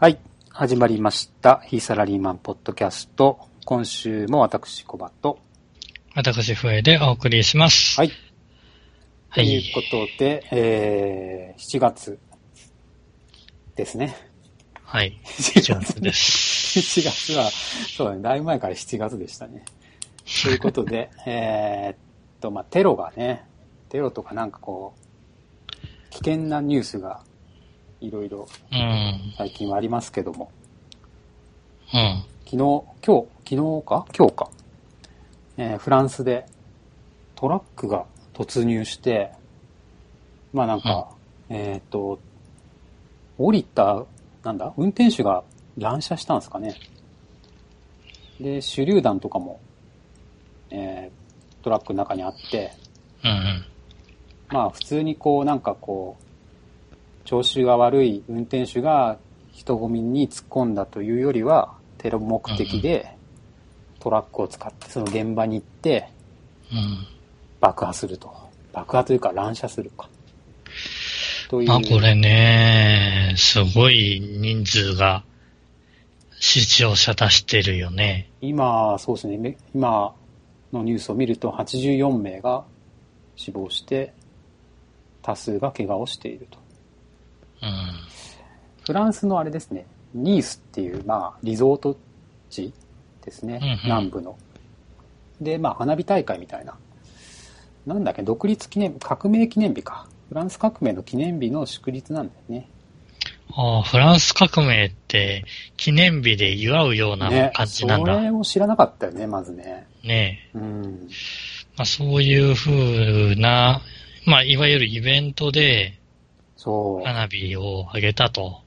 はい。始まりました。非サラリーマンポッドキャスト。今週も私、コバと。私、笛でお送りします。はい。とはい。いうことで、えー、7月ですね。はい。7月です。7月は、そうだね、だいぶ前から7月でしたね。ということで、えーっと、まあ、テロがね、テロとかなんかこう、危険なニュースがいろいろうん。最近はありますけども、うん。昨日、今日、昨日か？今日か。えーフランスでトラックが突入して、まあなんか、えっ、と、降りた、なんだ、運転手が乱射したんですかね。で、手榴弾とかも、えートラックの中にあって、うんうん。まあ普通にこうなんかこう、調子が悪い運転手が人混みに突っ込んだというよりは、テロ目的でトラックを使ってその現場に行ってうん。爆破すると。爆破というか乱射するか。という。まあこれね、すごい人数が死傷者出してるよね。今、そうですね。め今のニュースを見ると84名が死亡して、多数が怪我をしていると。うん。フランスのあれですね、ニースっていう、まあ、リゾート地ですね、うんうん南部の。で、まあ、花火大会みたいな。なんだっけ、独立記念、革命記念日か。フランス革命の記念日の祝日なんだよね。ああ、フランス革命って記念日で祝うようなね、感じなんだ。それを知らなかったよね、まずね。ねうん。まあそういう風な、まあいわゆるイベントでそ花火を上げたと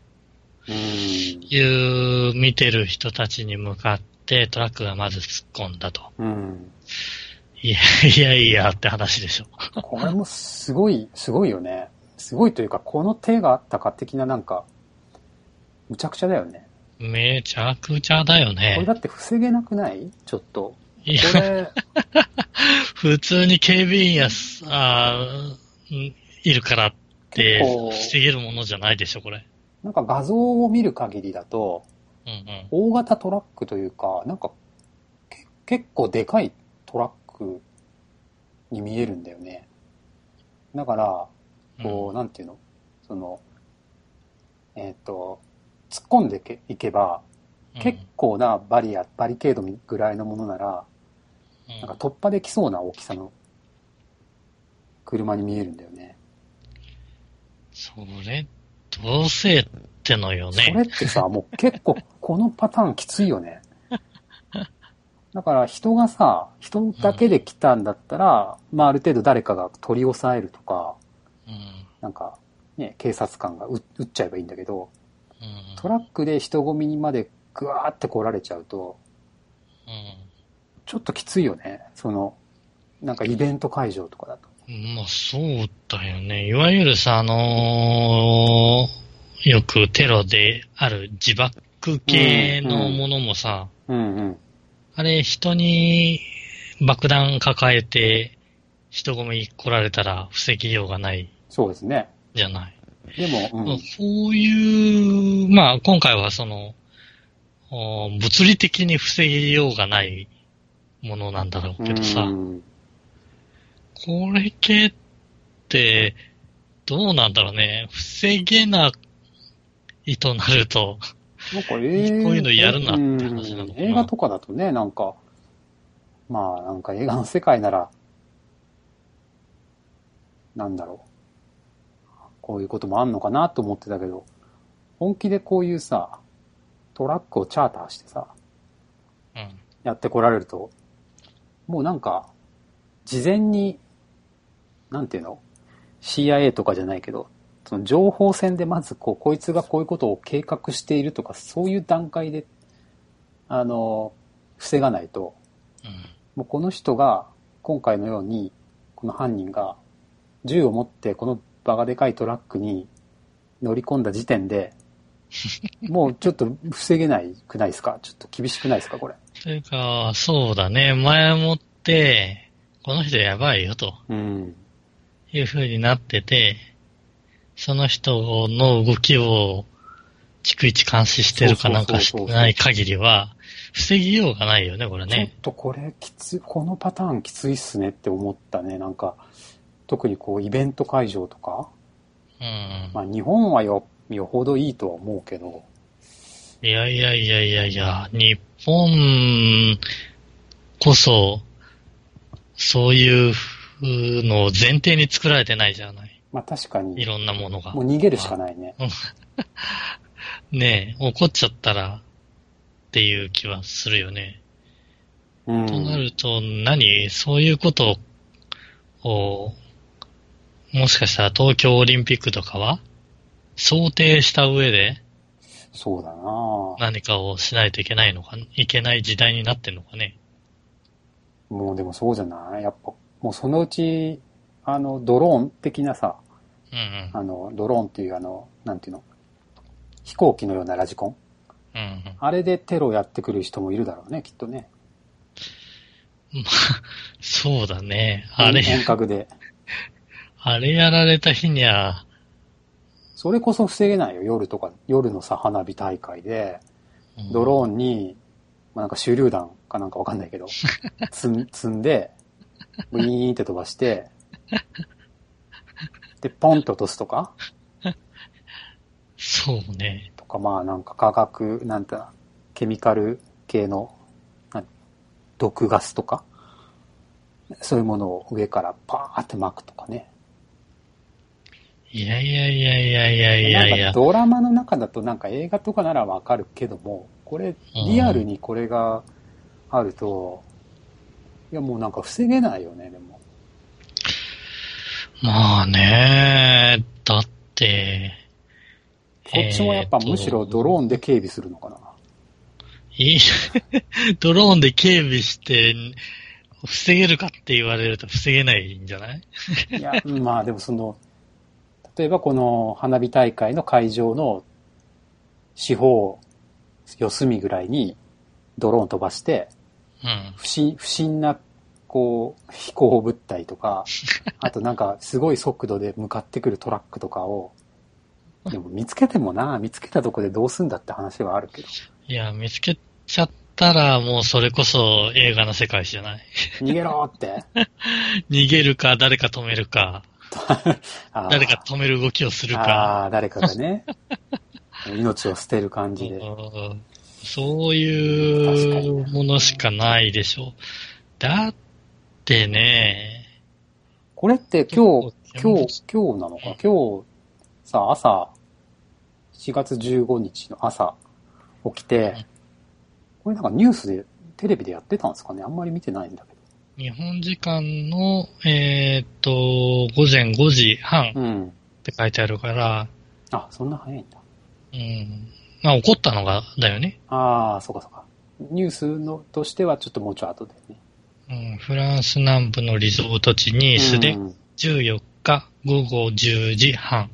う。うん。いう見てる人たちに向かってトラックがまず突っ込んだと。うん。いやいやいやって話でしょ。これもすごい、すごいよね。すごいというか、この手があったか的ななんか、むちゃくちゃだよね。めちゃくちゃだよこれね。だって防げなくない？ちょっと。いやこれ、普通に警備員やす、あいるからって結構防げるものじゃないでしょ、これ。なんか画像を見る限りだと、うんうん。大型トラックというか、なんか、け結構でかいトラックに見えるんだよね。だから、こう、なんていうの？その、えっ、と、突っ込んでけいけば、うん結構なバリア、バリケードぐらいのものなら、うんなんか突破できそうな大きさの車に見えるんだよね。それ、どうせってのよそれね。ってさ、もう結構このパターンきついよね。だから人がさ、人だけで来たんだったら、まあある程度誰かが取り押さえるとか、うん。なんかね、警察官が撃撃っちゃえばいいんだけど、うん。トラックで人混みにまでグワーって来られちゃうと、うんちょっときついよね。その、なんかイベント会場とかだと。まあそうだよね。いわゆるさ、あのーよくテロである自爆系のものもさ、うんうん。あれ人に爆弾抱えて人混み来られたら防ぎようがないそうですね。じゃない。でも、うんまあそういう、まあ今回はその、お物理的に防ぎようがないものなんだろうけどさ、うんこれ系って、どうなんだろうね。防げないとなると、なんか映こういうのやるなって話なのかなうん映画とかだとね、なんか、まあなんか映画の世界なら、なんだろう。こういうこともあんのかなと思ってたけど、本気でこういうさ、トラックをチャーターしてさ、うん。やってこられると、もうなんか、事前に、なんていうの ?CIA とかじゃないけど、その情報戦でまずこう、こいつがこういうことを計画しているとか、そういう段階で、あの、防がないと、うん。もうこの人が、今回のように、この犯人が、銃を持ってこのバカでかいトラックに乗り込んだ時点で、もうちょっと防げないくないですか？ちょっと厳しくないですか？これ。というか、そうだね。前もって、この人やばいよとうん。いう風になってて、その人の動きを逐一監視してるかなんかしてない限りは、防ぎようがないよね、これちょっね。とこれきつい、このパターンきついっすねって思ったね。なんか、特にこうイベント会場とか、うん。まあ日本はよ、よほどいいとは思うけど、いやいやいやいやいや、日本こそ、そういうのを前提に作られてないじゃない。まあ確かいに、ろんなものがも。う逃げるしかないね。ねえ、怒っちゃったらっていう気はするよね。うん。となると、何そういうことを、もしかしたら東京オリンピックとかは想定した上でそうだな何かをしないといけないのか、いけない時代になってんのかね。もうでもそうじゃない？やっぱ、もうそのうち、あの、ドローン的なさ、うんうん。あの、ドローンっていうあの、なんていうの、飛行機のようなラジコン？うんうん。あれでテロやってくる人もいるだろうね、きっとね。まあ、そうだね。あれ、遠隔で。あれやられた日には、それこそ防げないよ、夜とか、夜のさ、花火大会で、うんドローンに、まあ、なんか手榴弾かなんかわかんないけど、積んで、ウィーンって飛ばして、で、ポンと落とすとか、そうね。とか、まあなんか化学、なんて、ケミカル系の、な毒ガスとか、そういうものを上からパーって巻くとかね。いやいやいやいやいやいやいやなんか。ドラマの中だとなんか映画とかならわかるけども、これ、リアルにこれがあると、いやもうなんか防げないよね、でも。まあね、だって、こっちもやっぱむしろドローンで警備するのかな。いい、ドローンで警備して、防げるかって言われると防げないんじゃない？いや、まあでもその、例えばこの花火大会の会場の四方、四隅ぐらいにドローン飛ばして、うん。不審、不審な、こう、飛行物体とか、あとなんかすごい速度で向かってくるトラックとかを、でも見つけてもな、見つけたとこでどうすんだって話はあるけど。いや、見つけちゃったらもうそれこそ映画の世界じゃない。逃げろって。逃げるか、誰か止めるか、誰か止める動きをするか。ああ、誰かがね、命を捨てる感じで。うんそういうものしかないでしょう。だってね、これって今日、今日、今日なのか？今日、さ、朝、4月15日の朝、起きて、これなんかニュースで、テレビでやってたんですかね？あんまり見てないんだけ日本時間の、えーっと、午前5時半ど。うん。って書いてあるから、あ、そんな早いんだ。うん。まあ、起こったのが、だよね。ああ、そうかそうか。ニュースのとしてはちょっともうちょい後でね。うん、フランス南部のリゾート地ニースでうん14日午後10時半。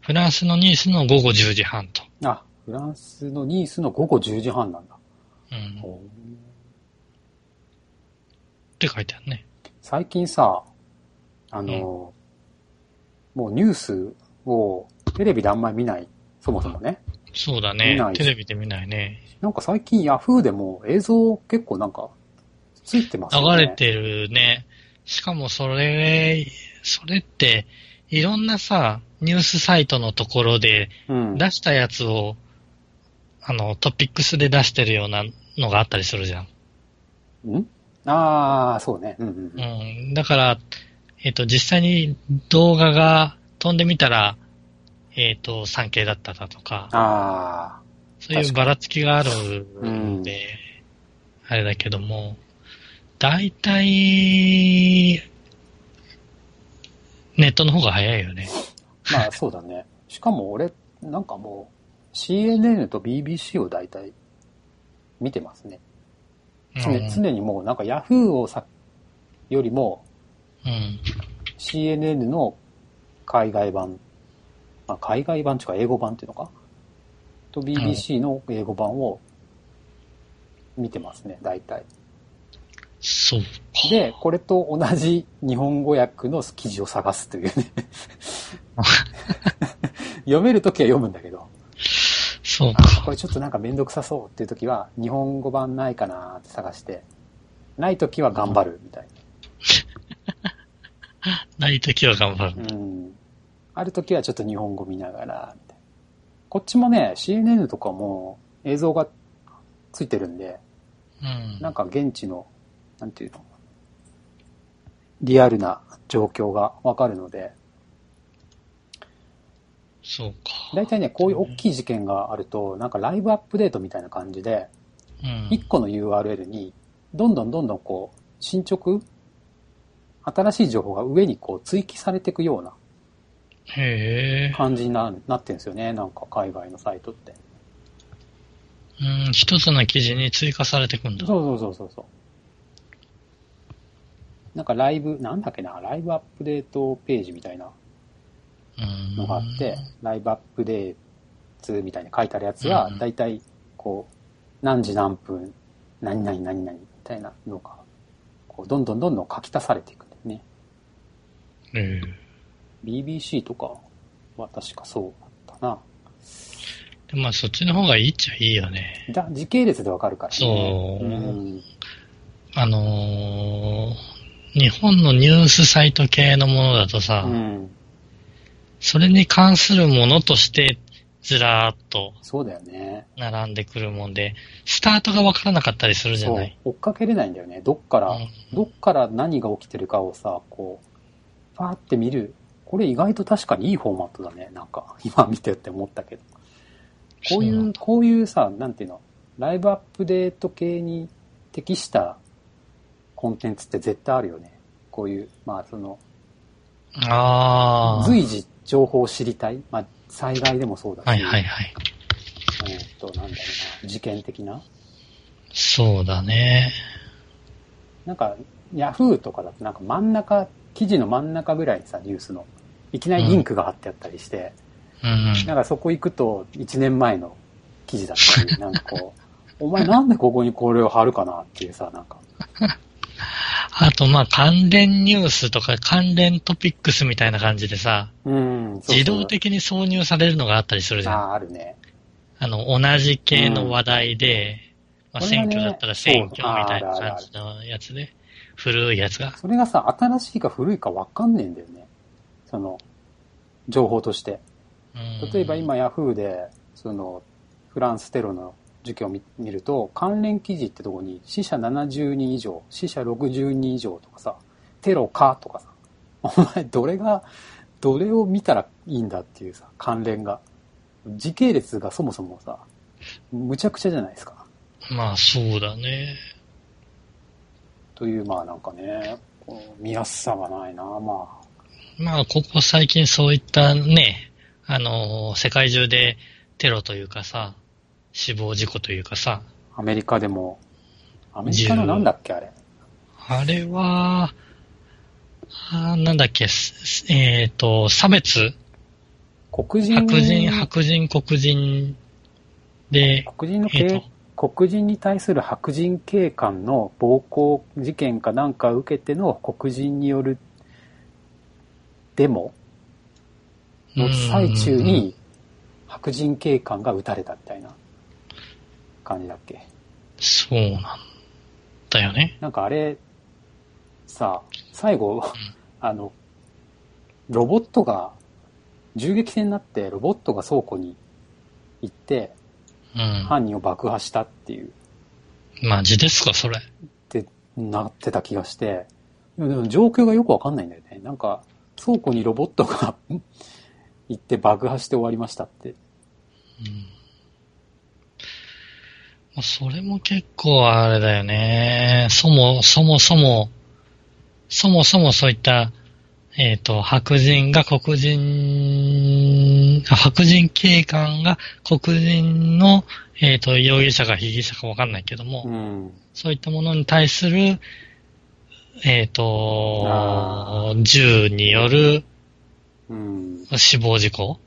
フランスのニースの午後10時半と。あ、フランスのニースの午後10時半なんだ。うん。って書いてあるね。最近さ、あの、もうニュースをテレビであんまり見ない。そもそもね。そうだね。テレビで見ないね。なんか最近ヤフーでも映像結構なんかついてますよね。流れてるね。しかもそれ、それって、いろんなさ、ニュースサイトのところでうん。出したやつを、あの、トピックスで出してるようなのがあったりするじゃん。ん？ああ、そうね。うんうんううん。ん。だから、えっ、と、実際に動画が飛んでみたら、えっ、と、3K だっただとか、あそういうばらつきがあるうんんで、あれだけども、大体、ネットの方が早いよね。あ、まあそうだね。しかも俺、なんかもう CNN と BBC を大体見てますね。常うん常にもうなんかヤフーをさ、よりもうん。CNN の海外版、まあ、海外版っていうか英語版っていうのか？と BBC の英語版を見てますね、大体。そうか。で、これと同じ日本語訳の記事を探すというね。読めるときは読むんだけど。そうか。これちょっとなんかめんどくさそうっていう時は、日本語版ないかなって探して、ない時は頑張るみたいな いときは頑張る。な。うん。ある時はちょっと日本語見ながら、みたいなこっちもね、CNN とかも映像がついてるんで、うん。なんか現地の、なんていうの、リアルな状況がわかるので、そうか。大体ね、こういう大きい事件があると、なんかライブアップデートみたいな感じで、うん。1個の URL に、どんどんどんどんこう、進捗新しい情報が上にこう追記されていくような。感じにななってるんですよね。なんか海外のサイトって。うん、一つの記事に追加されていくんだ。そうそうそうそうそう。なんかライブ、なんだっけな、ライブアップデートページみたいなうん。のがあって、ライブアップデートみたいに書いてあるやつはうん、だいたいこう、何時何分、何々何々みたいなのが、こう、どんどんどんどん書き足されていくんだよね。え BBC とかは確かそうだったな。まあそっちの方がいいっちゃいいよね。だ時系列でわかるからね。そううん。あのー、日本のニュースサイト系のものだとさ、うん。それに関するものとしてずらーっとそうだよね。並んでくるもんで、スタートがわからなかったりするじゃない？。追っかけれないんだよね。どっから、うんどっから何が起きてるかをさ、こう、パーって見る。これ意外と確かにいいフォーマットだね。なんか、今見てって思ったけど。こういう、こういうさ、なんていうの、ライブアップデート系に適したコンテンツって絶対あるよね。こういう、まあその、ああ。随時情報を知りたい。まあ災害でもそうだし。はいはいはい。えーっと、なんだろうな、事件的な。そうだね。なんか、ヤフーとかだとなんか真ん中、記事の真ん中ぐらいにさ、ニュースの、いきなりリンクが貼ってあったりして、うん。なんかそこ行くと1年前の記事だったり、なんかこう、お前なんでここにこれを貼るかなっていうさ、なんか、あとまあ関連ニュースとか関連トピックスみたいな感じでさ、うん、そうそう自動的に挿入されるのがあったりするじゃん。ああ、あるね。あの、同じ系の話題で、まあ選挙だったら選挙みたいな感じのやつで、古いやつが。それがさ、新しいか古いかわかんねえんだよね。その、情報として。うん例えば今ヤフーで、その、フランステロの事件を見見ると、関連記事ってとこに死者70人以上、死者60人以上とかさ、テロかとかさ、お前どれが、どれを見たらいいんだっていうさ、関連が。時系列がそもそもさ、むちゃくちゃじゃないですか。まあそうだね。という、まあなんかね、こう見やすさがないな、ままあここ最近そういったね、あのー世界中でテロというかさ、死亡事故というかさ、あ。アメリカでも、アメリカのなんだっけあれ。あれは、あーなんだっけ、すえっ、と、差別黒人？白人、白人、黒人で、黒人のえー警、黒人に対する白人警官の暴行事件かなんかを受けての黒人によるデモの最中に白人警官が撃たれたみたいな感じだっけ？そうなんだよね。なんかあれ、さ、最後、あの、ロボットが、銃撃戦になってロボットが倉庫に行ってうん。犯人を爆破したっていうマジですか、それ。ってなってた気がして、でもでも状況がよくわかんないんだよね。なんか、倉庫にロボットが 行って爆破して終わりましたって。うん。まあそれも結構あれだよね。そも、そもそも、そもそもそういった、えっ、と、白人が黒人、あ白人警官が黒人の、えっ、と、容疑者か被疑者かわかんないけども、うん。そういったものに対する、えっ、とあ、銃によるうん。死亡事故？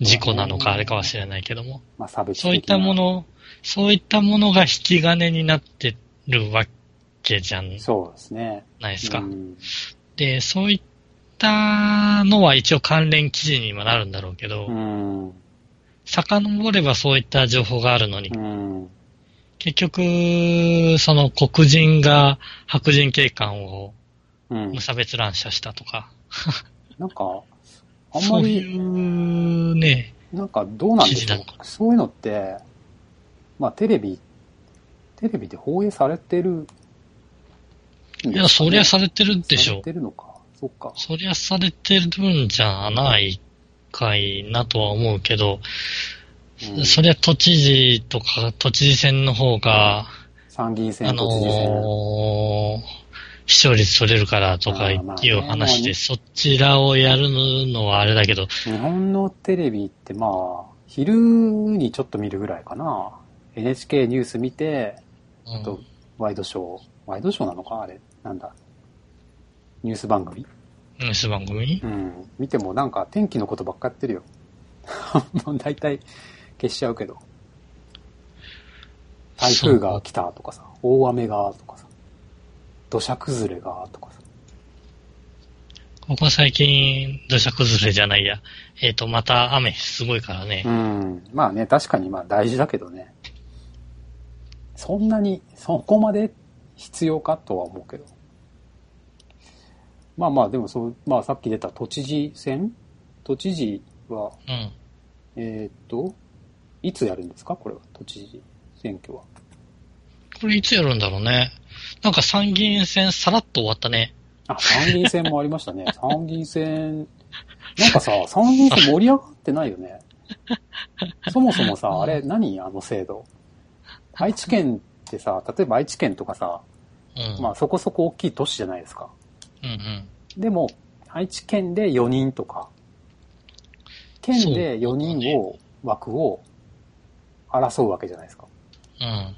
事故なのかあれかは知れないけども。まあ、そういったも。の、そういったものが引き金になってるわけじゃないそうですね。ですか？うん。で、そういったのは一応関連記事にはなるんだろうけど、うん。遡ればそういった情報があるのに、うん。結局、その黒人が白人警官をうん無。差別乱射したとか、なんか、あんまそういり、うね、なんかどうなんでしょう。そういうのって、まあテレビ、テレビで放映されてるね、いや、そりゃされてるでしょされ。てるのか。そっか。そりゃされてるんじゃないかいなとは思うけど、うんそりゃ都知事とか都知事選の方が、参議院選、あ。のー視聴率取れるからとかいう話で、ねそちらをやるのはあれだけど、日本のテレビってまあ、昼にちょっと見るぐらいかな。NHK ニュース見て、うんとワイドショー。ワイドショーなのか？あれ。なんだ？ニュース番組？ニュース番組？うん。見てもなんか天気のことばっかやってるよ。もう大体消しちゃうけど。台風が来たとかさ、大雨がとかさ、土砂崩れがとかさ。ここ最近土砂崩れじゃないや。えっ、と、また雨すごいからねう。ん。まあね、確かにまあ大事だけどね。そんなに、そこまで必要かとは思うけど。まあまあ、でもそう、まあさっき出た都知事選？都知事は、うん。えーっと、いつやるんですか？これは、都知事選挙は。これいつやるんだろうね。なんか参議院選さらっと終わったね。あ、参議院選もありましたね。参議院選、なんかさ、参議院選盛り上がってないよね。そもそもさ、あれ何？あの制度。愛知県ってさ、例えば愛知県とかさ、うん。まあそこそこ大きい都市じゃないですか。うんうん。でも、愛知県で4人とか、県で4人を、枠を争うわけじゃないですか。うん。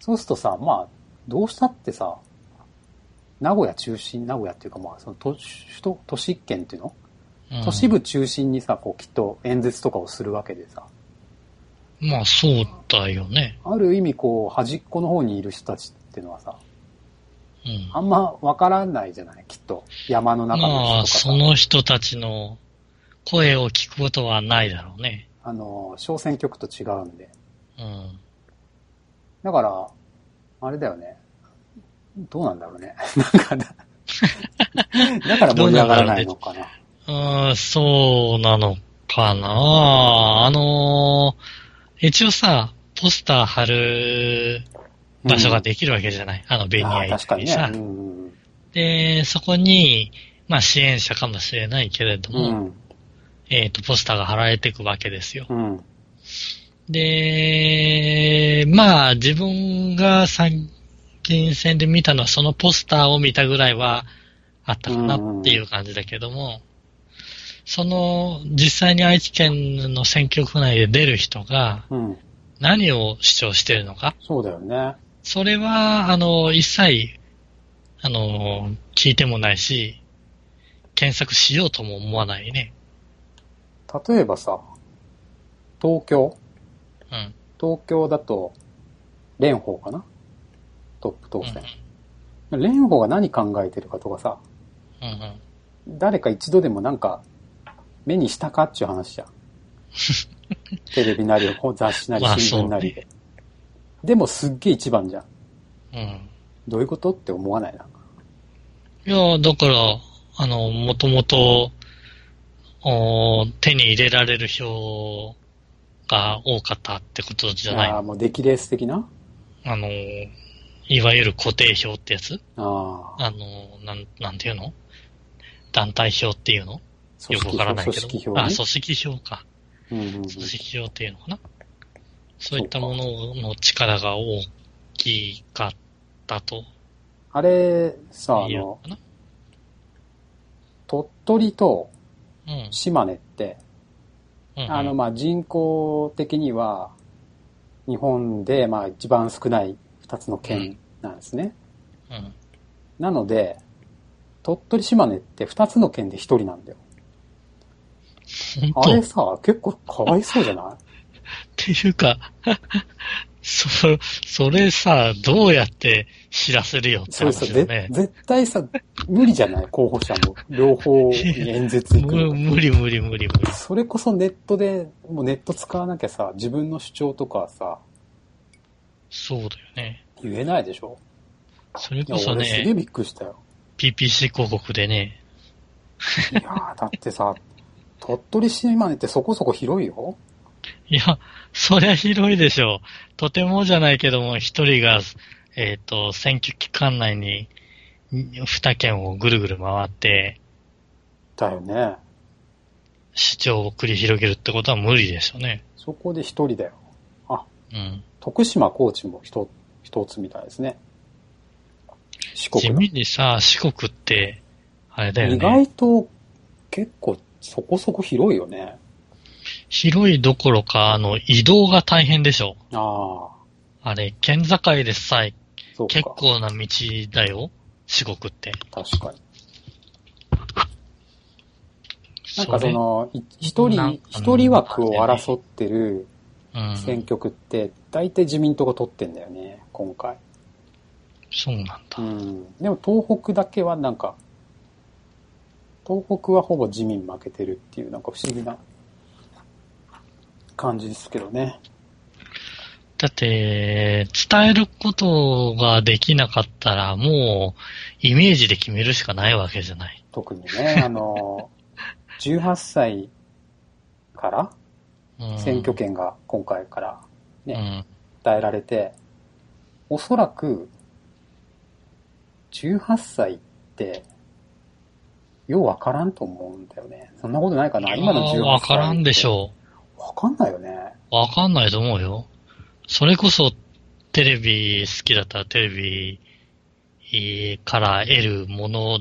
そうするとさ、まあ、どうしたってさ、名古屋中心、名古屋っていうかまあ、その都首都、都市圏っていうの、うん都市部中心にさ、こうきっと演説とかをするわけでさ、まあそうだよね。ある意味こう、端っこの方にいる人たちっていうのはさ、うん。あんまわからないじゃない？きっと。山の中の人とまあ。その人たちの声を聞くことはないだろうね。あの、小選挙区と違うんで。うん。だから、あれだよね。どうなんだろうね。なんかだ、だから盛り上がらないのかな。あーそうなのかなあのー一応さ、ポスター貼る場所ができるわけじゃない、あの、ベニあヤー確かにね。さ。うんで、そこに、まあ支援者かもしれないけれども、うん。えっ、と、ポスターが貼られていくわけですよ。うん。で、まあ、自分が参議院選で見たのは、そのポスターを見たぐらいはあったかなっていう感じだけども、その、実際に愛知県の選挙区内で出る人がうん。何を主張してるのか、そうだよね。それは、あの、一切、あの、聞いてもないし、検索しようとも思わないね。例えばさ、東京うん。東京だと、蓮舫かな？トップ当選。蓮舫が何考えてるかとかさ、うんうん。うん誰か一度でもなんか、目にしたかっちゅう話じゃん。テレビなり、雑誌なりま、あ新聞なりで。でもすっげえ一番じゃん。うん。うん。どういうこと？って思わない？な。いや、だから、あの、もともと、お手に入れられる票が多かったってことじゃないああ、もう出来レース的な？あの、いわゆる固定票ってやつ？ああ。あの、なん、なんていうの？団体票っていうの？よくわからないけど。組織票ねあ、。組織票か。うんうんうん組織票っていうのかな？そういったものの力が大きかったとあれ、さ、あのいうの。鳥取とうん。島根って、うんあの、まあ、人口的には、日本で、まあ、一番少ない二つの県なんですね。うん。なので、鳥取島根って二つの県で一人なんだよ。あれさ、結構かわいそうじゃない？っていうか、そ、それさ、どうやって知らせるよって話だね。絶対さ、無理じゃない？候補者も。両方に演説行く。無理無理無理無理。それこそネットで、もうネット使わなきゃさ、自分の主張とかさ、そうだよね。言えないでしょ？それこそ俺すげえね、びっくりしたよ。PPC 広告でね、いやー、だってさ、鳥取市島根ってそこそこ広いよ。いや、そりゃ広いでしょう。とてもじゃないけども、一人が、えっ、と、選挙期間内に、二県をぐるぐる回って、だよね。主張を繰り広げるってことは無理でしょうね。そこで一人だよ。あ、うん。徳島、高知も一一つみたいですね。四国地だ味にさ、四国って、あれだよ意ね。外と結構そこそこ広いよね。広いどころか、あの、移動が大変でしょ。ああ、あれ、県境でさえ。結構な道だよ。四国って。確かに。なんかそれ、の、い一人、一人枠を争ってるうん、選挙区って、大体自民党が取ってんだよね、今回。そうなんだ。うん。でも東北だけはなんか、東北はほぼ自民負けてるっていう、なんか不思議な感じですけどね。だって、伝えることができなかったら、もう、イメージで決めるしかないわけじゃない。特にね、あの、18歳からうん、選挙権が今回からね、うん。与えられて、おそらく、18歳って、ようわからんと思うんだよね。そんなことないかな今の18歳。わからんでしょう。わかんないよね。う。わかんないと思うよ。それこそ、テレビ好きだったらテレビえーから得るもの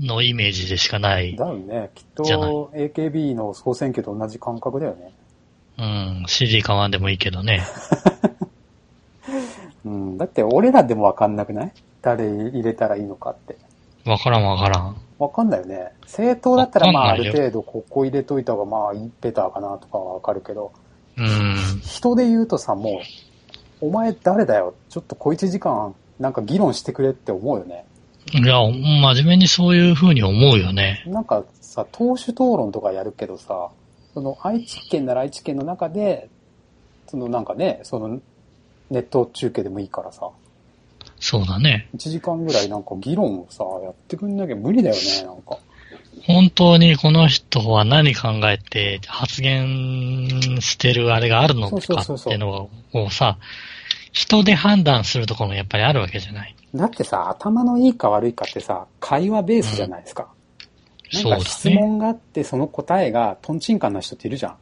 のイメージでしかない。だよね。きっと AKB の総選挙と同じ感覚だよね。うん。CD 買わんでもいいけどね。うん。だって俺らでもわかんなくない？誰入れたらいいのかって。わからんわからん。わかんないよね。政党だったらまあある程度ここ入れといた方がまあベターかなとかはわかるけど、うん。人で言うとさ、もう、お前誰だよ。ちょっと小一時間なんか議論してくれって思うよね。いや、真面目にそういう風に思うよね。なんかさ、党首討論とかやるけどさ、その愛知県なら愛知県の中で、そのなんかね、そのネット中継でもいいからさ、そうだね。1時間ぐらいなんか議論をさ、やってくんなきゃ無理だよね、なんか。本当にこの人は何考えて発言してるあれがあるのかっていうのをさ、人で判断するところもやっぱりあるわけじゃない。だってさ、頭のいいか悪いかってさ、会話ベースじゃないですか。なんそうだねか質問があって、その答えがトンチンカンな人っているじゃん。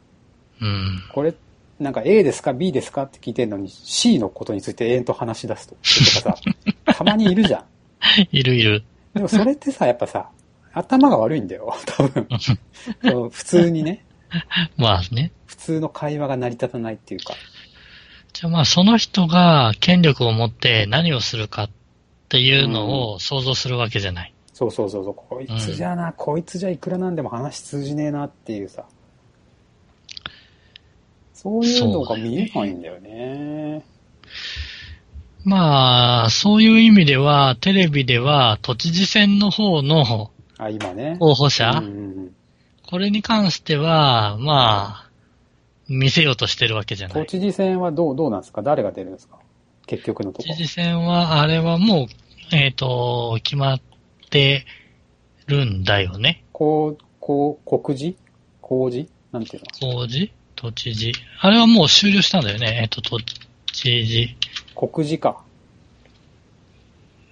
うん。これ、なんか A ですか ?B ですかって聞いてるのに C のことについて永遠と話し出すと。とかさ、たまにいるじゃん。いるいる。でもそれってさ、やっぱさ、頭が悪いんだよ、多分。そう普通にね、まあね。普通の会話が成り立たないっていうか。じゃあまあその人が権力を持って何をするかっていうのを想像するわけじゃない。そうそうそうそう、こいつじゃな、こいつじゃいくらなんでも話通じねえなっていうさ。そういうのが見えないんだよね。まあ、そういう意味では、テレビでは都知事選の方のあ、今ね。候補者、うんうんうんこれに関しては、まあ、見せようとしてるわけじゃない。都知事選はどう、どうなんですか？誰が出るんですか？結局のとこ知。事選は、あれはもう、えっ、と、決まってるんだよね。こう、こう、告示？公示？なんていうの？公示？都知事。あれはもう終了したんだよね。えっ、と、都知事。告示か。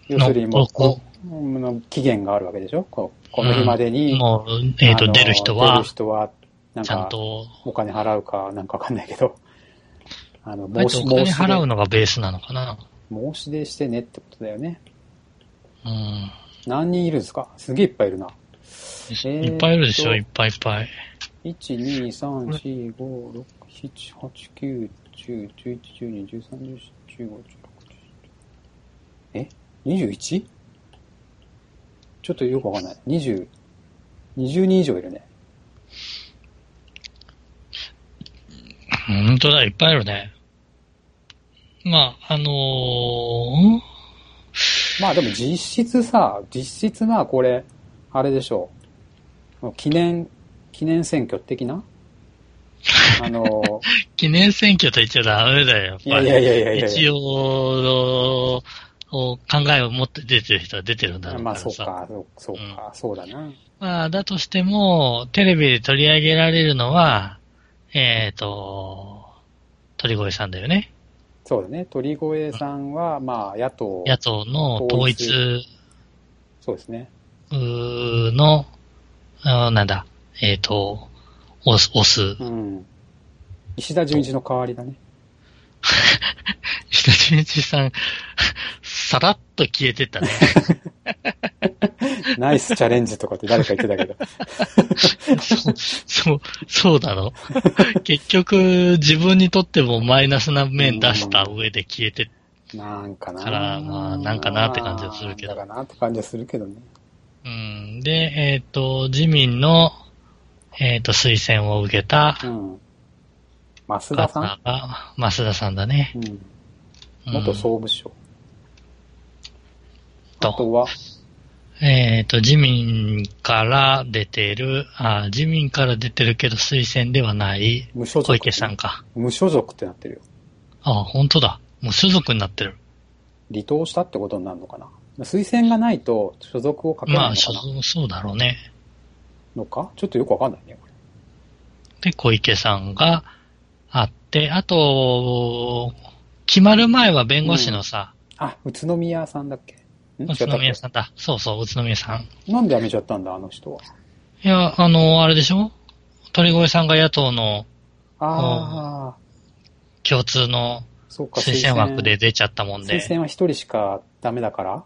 要するにもう、期限があるわけでしょ？こうこの日までに、もう、えっ、と、あの出る人出はる、人は、なんちゃんか、と、お金払うか、なんかわかんないけど、あの、あえてお金払うののがベースなのかな？申し出してねってことだよね。うん。何人いるんですか？すげえいっぱいいるな。ーいっぱいいるでしょ、といっぱいいっぱい。1、2、3、4、5、6、7、8、9、10、11、12、13、14、15、16、え ?21? ち？ょっとよくわかんない。20、20人以上いるね。本当だ、いっぱいいるね。まあ、あのー、まあでも実質さ、実質まあこれ、あれでしょう。記念、記念選挙的な？あの、記念選挙と言っちゃダメだよ、やっぱり。いやいやいやいや一応、考えを持って出てる人は出てるんだろうまあからさ。そうか、そうそうか、そうだな。まあ、だとしても、テレビで取り上げられるのは、えっ、と、鳥越さんだよね。そうだね。鳥越さんは、まあ野党、野党の統一そうですね。うーの、あなんだ、えっ、と、押す、押す。うん。石田純一の代わりだね。石田純一さん、さらっと消えてったね。ナイスチャレンジとかって誰か言ってたけど。そう、そう、そうだろ結局、自分にとってもマイナスな面出した上で消えて、なんかな。からまあなんかなって感じはするけどなんかなって感じはするけどね。うん。で、えっ、と、自民の、えっ、と、推薦を受けたうん。増田さん？増田さんだね。うん。うん元総務省。あと、とは、えっ、と、自民から出てる、あ、自民から出てるけど推薦ではない無所属。小池さんか。無所属ってなってるよ。あ、本当だ。もう所属になってる。離党したってことになるのかな。推薦がないと所属をかけないまあ、のかな、所属そうだろうね。のか？ちょっとよくわかんないね。これで、小池さんがあって、あと、決まる前は弁護士のさ、あ、宇都宮さんだっけ？ん？宇都宮さんだ。そうそう、宇都宮さん。けなんで辞めちゃったんだ、あの人は？いや、あの、あれでしょ？鳥越さんが野党のああ、共通の推薦枠で出ちゃったもん推で。薦は一人しかダメだから？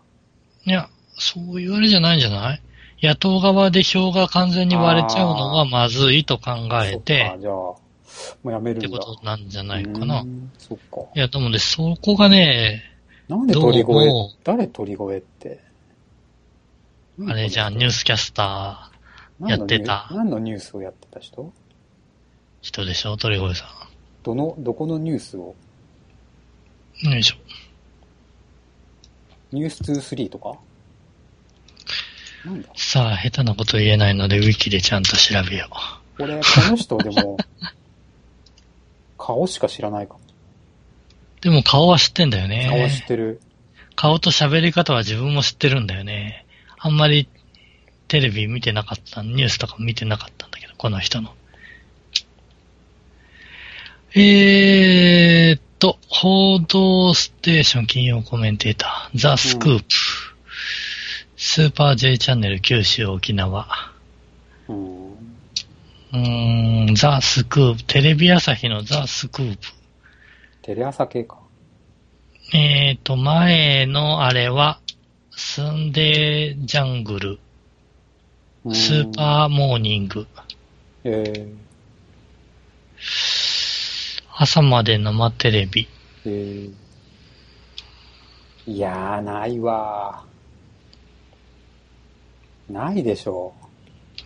いや、そういうあれじゃないんじゃない？野党側で票が完全に割れちゃうのがまずいと考えそてじゃあ、もう辞める。ってことなんじゃないかなう。んそっか。いや、でもね、そこがね、なんで鳥越どうも、誰鳥越って？あれじゃん、ニュースキャスターやってた何のニュースをやってた人？人でしょ？鳥越さどの、どこのニュースを？ん。よいしょ。ニュース23とか？なんだ？さあ、下手なこと言えないので、ウィキでちゃんと調べよう。俺、この人でも、顔しか知らないかも。でも顔は知ってんだよね。顔は知ってる。顔と喋り方は自分も知ってるんだよね。あんまりテレビ見てなかった、ニュースとか見てなかったんだけど、この人の。えーっと、報道ステーション金曜コメンテーター、ザ・スクープ、スーパー J チャンネル九州沖縄、うん。うーん、ザ・スクープ、テレビ朝日のザ・スクープ。テレ朝系か。えーと、前のあれは、スンデージャングル、うんスーパーモーニング、え朝まで生テレビ。ー、えー、いやー、ないわー。ないでしょ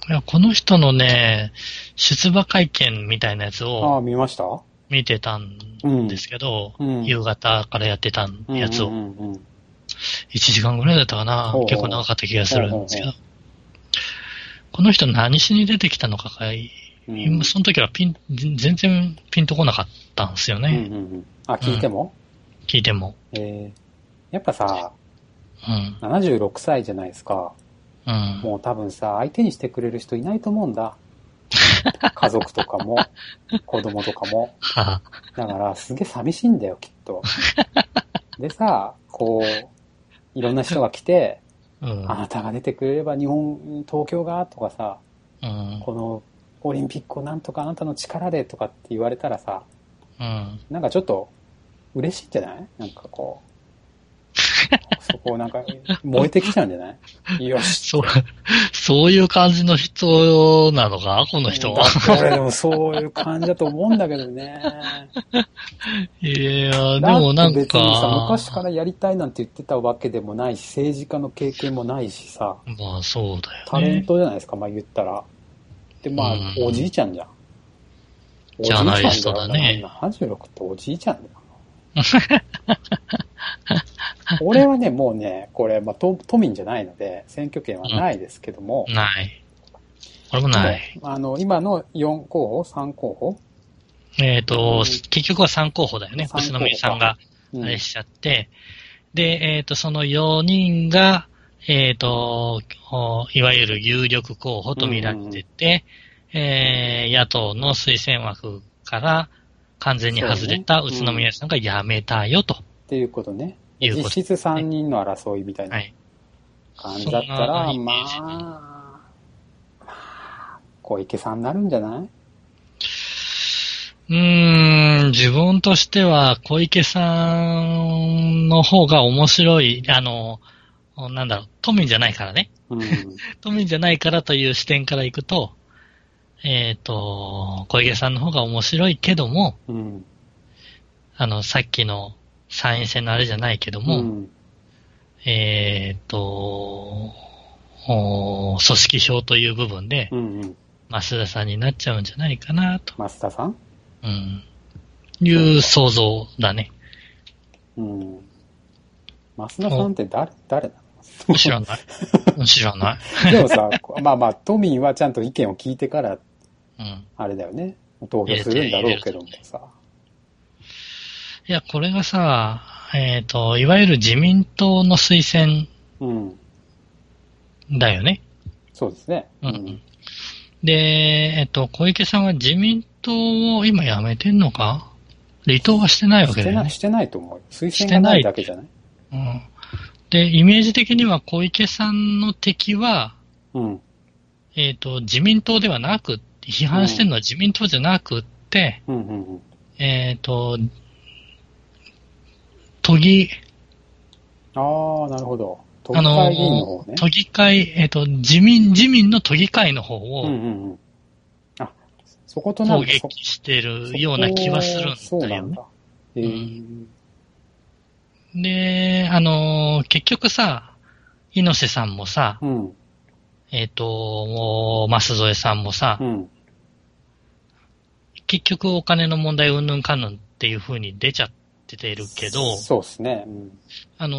いや、この人のね、出馬会見みたいなやつう。あをあ、見ました？見てたんですけど、うん夕方からやってたやつを、うんうんうんうん1時間ぐらいだったかな結構長かった気がするんですけど、この人何しに出てきたのかが、うん今その時はピン、全然ピンとこなかったんですようんうね。んうん。あ、聞いても、聞いても。えー、やっぱさ、うん。76歳じゃないですか。うん。もう多分さ、相手にしてくれる人いないと思うんだ。家族とかも、子供とかも。はだから、すげえ寂しいんだよ、きっと。でさ、こう、いろんな人が来て、うん。あなたが出てくれれば日本、東京が、とかさ、うん。このオリンピックをなんとかあなたの力でとかって言われたらさ、うん。なんかちょっと嬉しいんじゃない？なんかこう、そこなんか燃えてきちゃうんじゃない？よし。そう、そういう感じの人なのか？この人は。だって俺でもそういう感じだと思うんだけどね。いや、でだもなんって別にさ、か、昔からやりたいなんて言ってたわけでもないし、政治家の経験もないしさ、まあそうだよね。タレントじゃないですか、まあ言ったら。で、まあうん、おじいちゃんじゃん。ジャーナリストだじいちゃんだよ76っておじいちゃんだよ。俺はね、もうね、これ、まあ、都都民じゃないので、選挙権はないですけども、ない。俺もない。あの、今の4候補 ?3 候補？えっ、と、うん結局は3候補だよね。星野美さんがうんあれしちゃって、で、えっ、と、その4人が、えっ、と、おいわゆる有力候補と見られてて、えー野党の推薦枠から完全に外れた宇都宮さんが辞めたよと。っていうことね。いうこと実質3人の争いみたいなはい。感じだったら、なイメまあ、まあ、小池さんになるんじゃない？うーん、自分としては小池さんの方が面白い、あの、なんだろう、都民じゃないからね。うん。都民じゃないからという視点からいくと、えっ、と、小池さんの方が面白いけども、うん。あの、さっきの参院選のあれじゃないけども、うん。えっ、と、お組織票という部分で、うんうん。増田さんになっちゃうんじゃないかなと、増田さん？うん、いう想像だね。うん。増田さんって誰、誰なの？知らない。知らない。でもさ、まあまあ、都民はちゃんと意見を聞いてから、うん。あれだよね。投票するんだろうけどもさ。いや、これがさ、えっ、と、いわゆる自民党の推薦うん。だよね。そうですね。うん。で、えっ、と、小池さんは自民党を今辞めてんのか？離党はしてないわしてない、けだよね。してないと思うよ。推薦がないだけじゃない？うん。で、イメージ的には小池さんの敵は、うん。えっ、と、自民党ではなく、批判してるのは自民党じゃなくって、うんうんうん。えっ、と、都議、ああ、なるほど。都議会議員の方ね。都議会、えっ、と、自民、自民の都議会の方をうんうんうん。あ、そことなん攻撃してるような気はするんだよね。そうなんで、あのー結局さ、猪瀬さんもさ、うん。えっ、と、もう、増添さんもさ、うん。結局お金の問題うんぬんかんぬんっていう風に出ちゃっててるけど、そうですね。うん。あの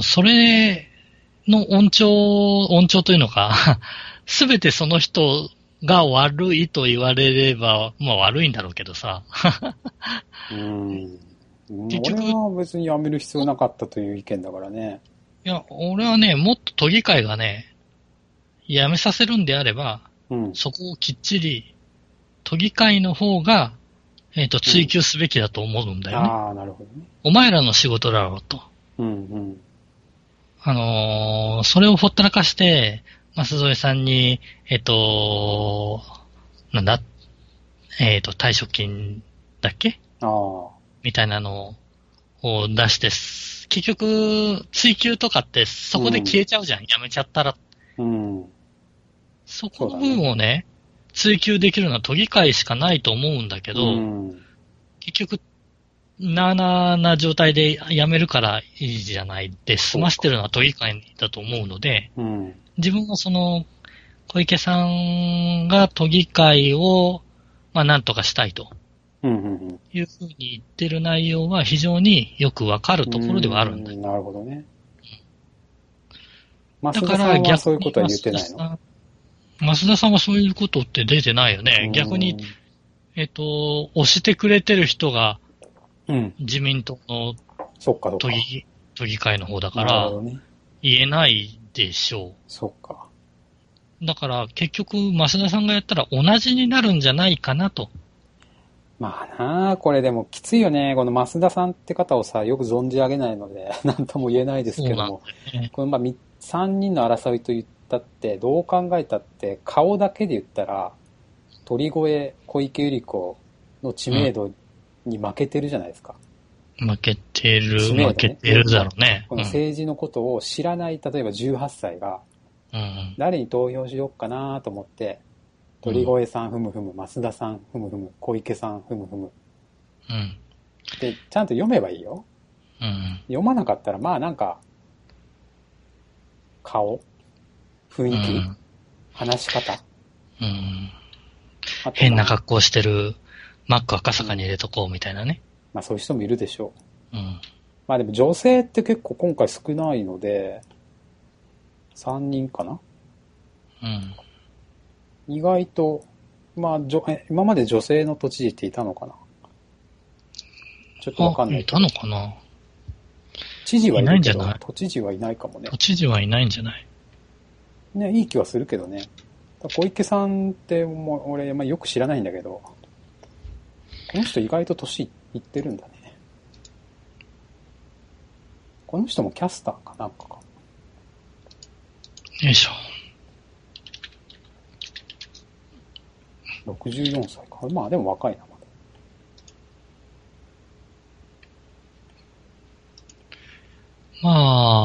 ーそれの音調、音調というのか、すべてその人が悪いと言われれば、まあ悪いんだろうけどさ、うん。結局俺は別に辞める必要なかったという意見だからね。いや、俺はね、もっと都議会がね、辞めさせるんであれば、うん。そこをきっちり、都議会の方が、えっ、と、追求すべきだと思うんだよね。ああ、なるほどね。お前らの仕事だろうと。うんうん。あのーそれをほったらかして、増添さんに、えっ、と、なんだ、えっ、と、退職金だっけ？ああ。みたいなのを出してす、結局、追求とかってそこで消えちゃうじゃん。やめちゃったら。うん。そこの部分をね、追求できるのは都議会しかないと思うんだけど、うん。結局、なあなあな状態で辞めるからいいじゃないで、済ましてるのは都議会だと思うので、うん。自分はその、小池さんが都議会を、まあ、なんとかしたいと。いうふうに言ってる内容は非常によくわかるところではあるんだ。うなるほどね。だから逆にそういうことは言ってないの？増田さんはそういうことって出てないよね。逆に、、えっと、押してくれてる人がうん。自民党の。都議、都議会の方だから。言えないでしょそっか。う。だから結局、増田さんがやったら同じになるんじゃないかなと。まあなあ、これでもきついよね。この増田さんって方をさ、よく存じ上げないので、なんとも言えないですけども。ね。このまあ、み3人の争いと言ったって、どう考えたって、顔だけで言ったら、鳥越、小池百合子の知名度に負けてるじゃないですか。負けてる、ね負けてるだろうね。この政治のことを知らない、例えば18歳が、うんうん誰に投票しようかなと思って、鳥越さんふむふむ、増田さんふむふむ、小池さんふむふむ。うん。で、ちゃんと読めばいいよ。うん。読まなかったら、まあなんか、顔雰囲気、うん話し方うん。変なまあ格好してるマック赤坂に入れとこうみたいなね。まあそういう人もいるでしょうん。う。まあでも女性って結構今回少ないので、3人かな？うん。意外と、まあ、じょえ今まで女性の都知事っていたのかな？ちょっとわかんないいたのかな？知事はいないんじゃない？都知事はいないかもね都。知事はいないんじゃない？ね、いい気はするけどね。小池さんってもう俺、まあ、よく知らないんだけど、この人意外と年いってるんだね。この人もキャスターかなんかか。よいしょ。64歳か。まあでも若いな、まだ。まあ、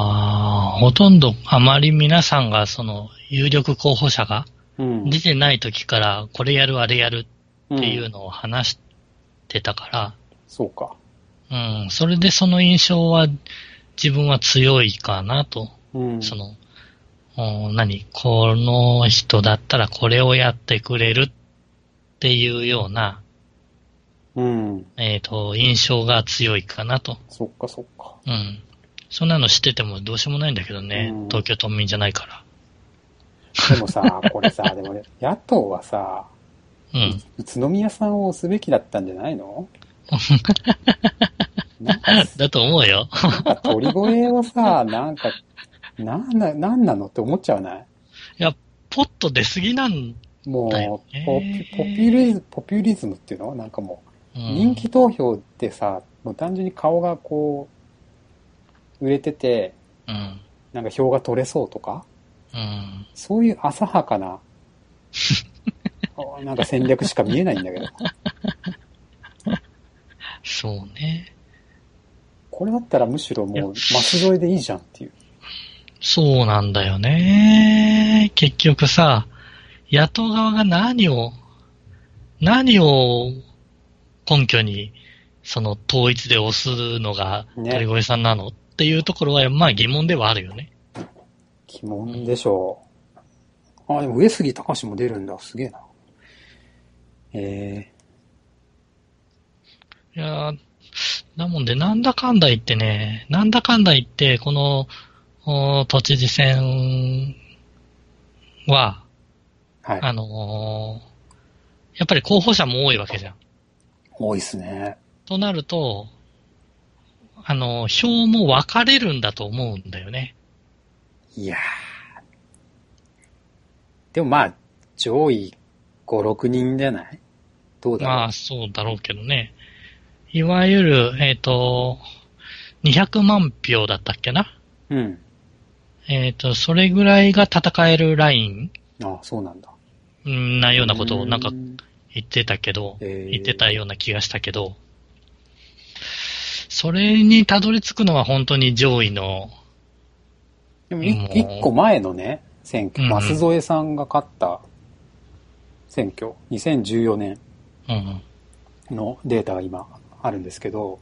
ほとんどあまり皆さんがその有力候補者がうん。出てない時からこれやるあれやるっっていうのを話してたから、そうか。うん、それでその印象は自分は強いかなと。うん。その、お何？この人だったらこれをやってくれるっていうような、うん。えっ、と、印象が強いかなと。そっかそっか。うん。そんなの知っててもどうしようもないんだけどね。うん東京都民じゃないから。でもさ、これさ、でもね、野党はさ、うん。宇都宮さんを押すべきだったんじゃないの？なんか、だと思うよ。なんか鳥越をさ、なんか、なんな、なんなのって思っちゃわない？いや、ポッと出すぎなん、もだよう、ねポピポピュリズ、ポピュリズムっていうの？なんかもう、うん、人気投票ってさ、もう単純に顔がこう、売れてて、うん。なんか票が取れそうとか、うん。そういう浅はかな、なんか戦略しか見えないんだけど。そうね。これだったらむしろもう、マス添えでいいじゃんっていう。そうなんだよね。結局さ、野党側が何を、何を根拠に、その統一で押すのがね鳥越さんなの、っていうところは、まあ疑問ではあるよね。疑問でしょう。あ、でも上杉隆も出るんだ。すげえな。えいやーだもんで、なんだかんだ言ってね、なんだかんだ言って、この、お都知事選は、ー、はい。あのーやっぱり候補者も多いわけじゃん。多いっすね。となると、あの、票も分かれるんだと思うんだよね。いやー。でもまあ、上位5、6人じゃない？どうだろう。まあ、そうだろうけどね。いわゆる、えっ、と、200万票だったっけな？うん。えっ、と、それぐらいが戦えるラインあそうなんだ。んなようなことをなんかう言ってたけど、へー言ってたような気がしたけど、それにたどり着くのは本当に上位の、でも一個前のね、選挙、うん。うん舛添さんが勝った選挙、2014年うん、のデータが今あるんですけど、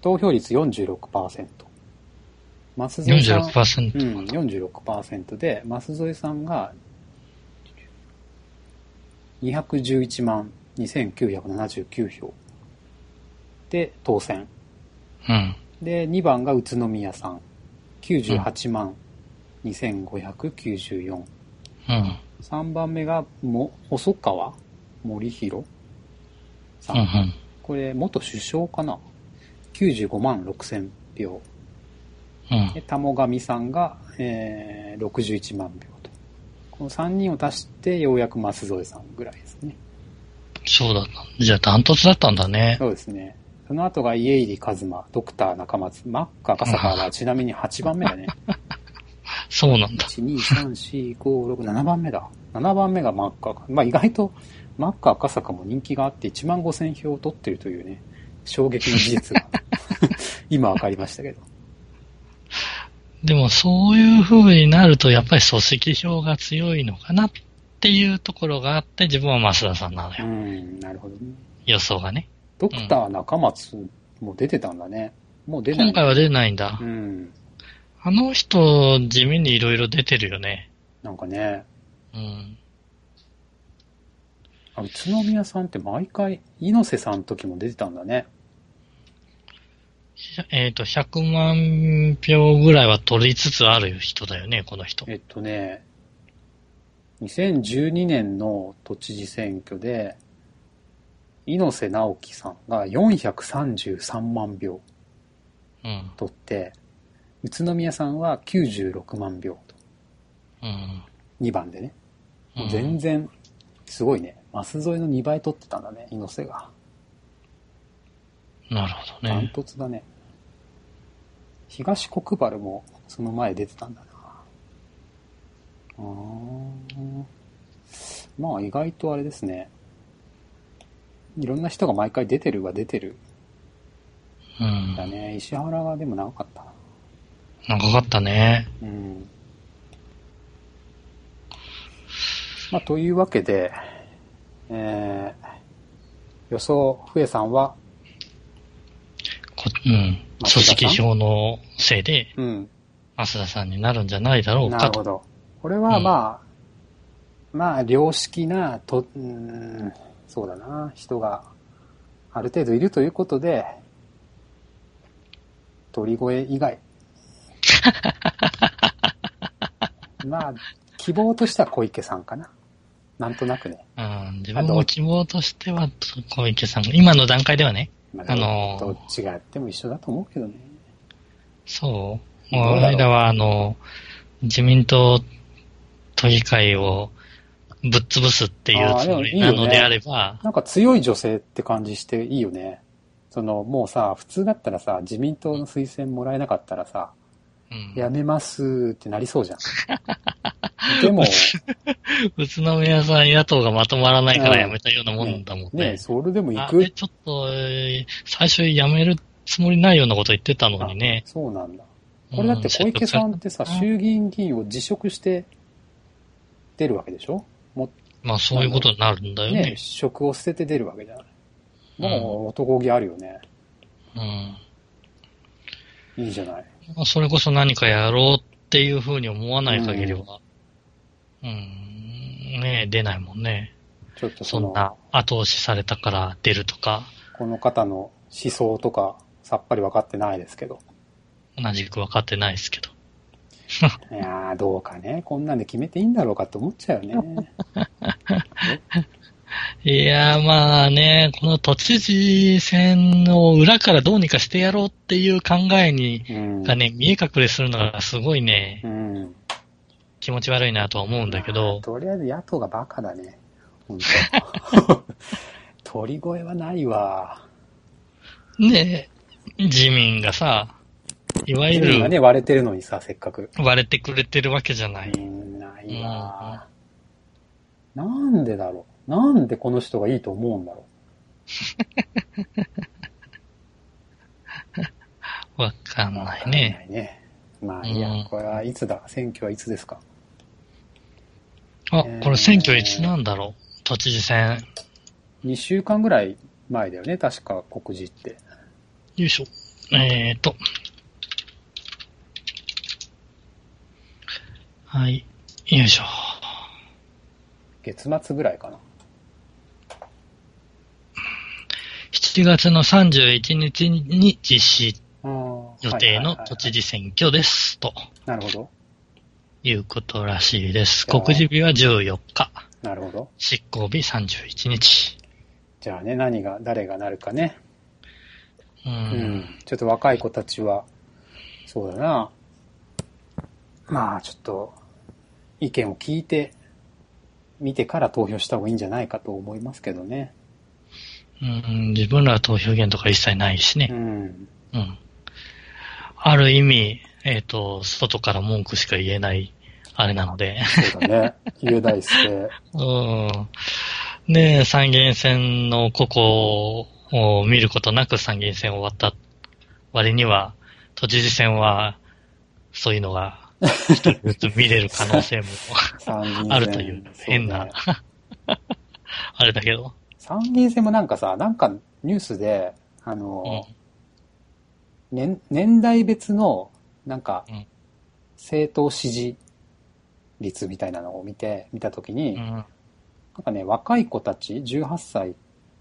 投票率46%。舛添さん、46%。うん、46%で、舛添さんが211万2979票。で当選。うん。で、2番が宇都宮さん。98万2594。うん。3番目がも、細川？森弘さん。うん。うん。これ、元首相かな ?95 万6000票。うんで、玉上さんが、えー、61万票と。この3人を足して、ようやく舛添さんぐらいですね。そうだった。じゃあダントツだったんだね。そうですね。その後が家入一馬、ドクター中松、マッカ赤坂はちなみに8番目だね。そうなんだ。1、2、3、4、5、6、7番目だ。7番目がマッカー。まあ意外とマッカー赤坂も人気があって1万5000票を取ってるというね、衝撃の事実が 今分かりましたけど。でもそういう風になるとやっぱり組織票が強いのかなっていうところがあって自分は増田さんなのうよ。ん、なるほどね。予想がね。ドクター中松も出てたんだね。もう出ない。今回は出ないんだう。ん。あの人地味にいろいろ出てるよね。なんかね、うん。あ宇都宮さんって毎回、猪瀬さんの時も出てたんだね。えっ、と、100万票ぐらいは取りつつある人だよね、この人。えっとね、2012年の都知事選挙で、猪瀬直樹さんが433万票うん。取って、宇都宮さんは96万票と。うん。2番でね。うん全然、すごいね。マスの2倍取ってたんだね、猪瀬が。なるほどダンね。トツだね。東国原もその前出てたんだな。あーまあ意外とあれですね。いろんな人が毎回出てるは出てるうんんだ。ね。石原がでも長かったな。長かったね。うん。まあというわけで、えー、予想、ふえさんは、こうん。組織票のせいで、うん、増田さんになるんじゃないだろうかと。なるほど。これはまあ、まあ、良識な、と、うーん、そうだな、人がある程度いるということで、鳥越以外。まあ、希望としては小池さんかな。なんとなくね。うん。自分の希望としては、小池さんが、今の段階ではね、まあのーどっちがやっても一緒だと思うけどね。そう。どうだろうこの間は、あの、自民党都議会をぶっ潰すっていうつもりなのであれば、なんか強い女性って感じしていいよね。その、もうさ、普通だったらさ、自民党の推薦もらえなかったらさ、うんやめますってなりそうじゃん。でも、宇都宮さん野党がまとまらないからやめたようなもんだもんね。ね、それでも行あくれちょっと、えー最初やめるつもりないようなこと言ってたのにね。そうなんだ。これだって小池さんってさ、うん衆議院議員を辞職して出るわけでしょ？もまあそういうことになるんだよね、ね。職を捨てて出るわけじゃない。もう男気あるよね。うん。いいじゃない。まあそれこそ何かやろうっていうふうに思わない限りは、うん、ねえ出ないもんね。ちょっとそんな後押しされたから出るとか、この方の思想とかさっぱり分かってないですけど。同じく分かってないですけど。いやー、どうかね。こんなんで決めていいんだろうかって思っちゃうよね。いやーまあね、この都知事選を裏からどうにかしてやろうっていう考えに、うん。がね、見え隠れするのがすごいねう、ん。気持ち悪いなとは思うんだけど、とりあえず野党がバカだね。本当 鳥越はないわ。ねえ、自民がさ、いわゆるがね、割れてるのにさ、せっかく。割れてくれてるわけじゃない。うん、ないわ。なんでだろう。なんでこの人がいいと思うんだろ わかんう。ないね。わかんないね。まあいいやうん、これはいつだ？選挙はいつですか？あ、これ選挙いつなんだろう？都知事選。?2 週間ぐらい前だよね、確か告示って。よいしょ。えーと。はい。よいしょ。月末ぐらいかな。7月の31日に実施予定の都知。事選挙です。となるほど。いうことらしいです。告示日は14日。なるほど。執行日31日。じゃあね、何が、誰がなるかね。う。うんん。ちょっと若い子たちは、そうだな。まあ、ちょっと、意見を聞いて、見てから投票した方がいいんじゃないかと思いますけどね。うん、自分らは投票権とか一切ないしねう。ん。うん。ある意味、えっ、と、外から文句しか言えない、あれなので。そうだね。家大輔。うん。ねえ、参議院選のここを見ることなく参議院選終わった割には、都知事選は、そういうのが、一人ずつ見れる可能性もあるという変な、あれだけど。参議院選もなんかさ、なんかニュースで、あの、年、年代別の、なんかうん、政党支持率みたいなのを見て、見たときに、うん。なんかね、若い子たち、18歳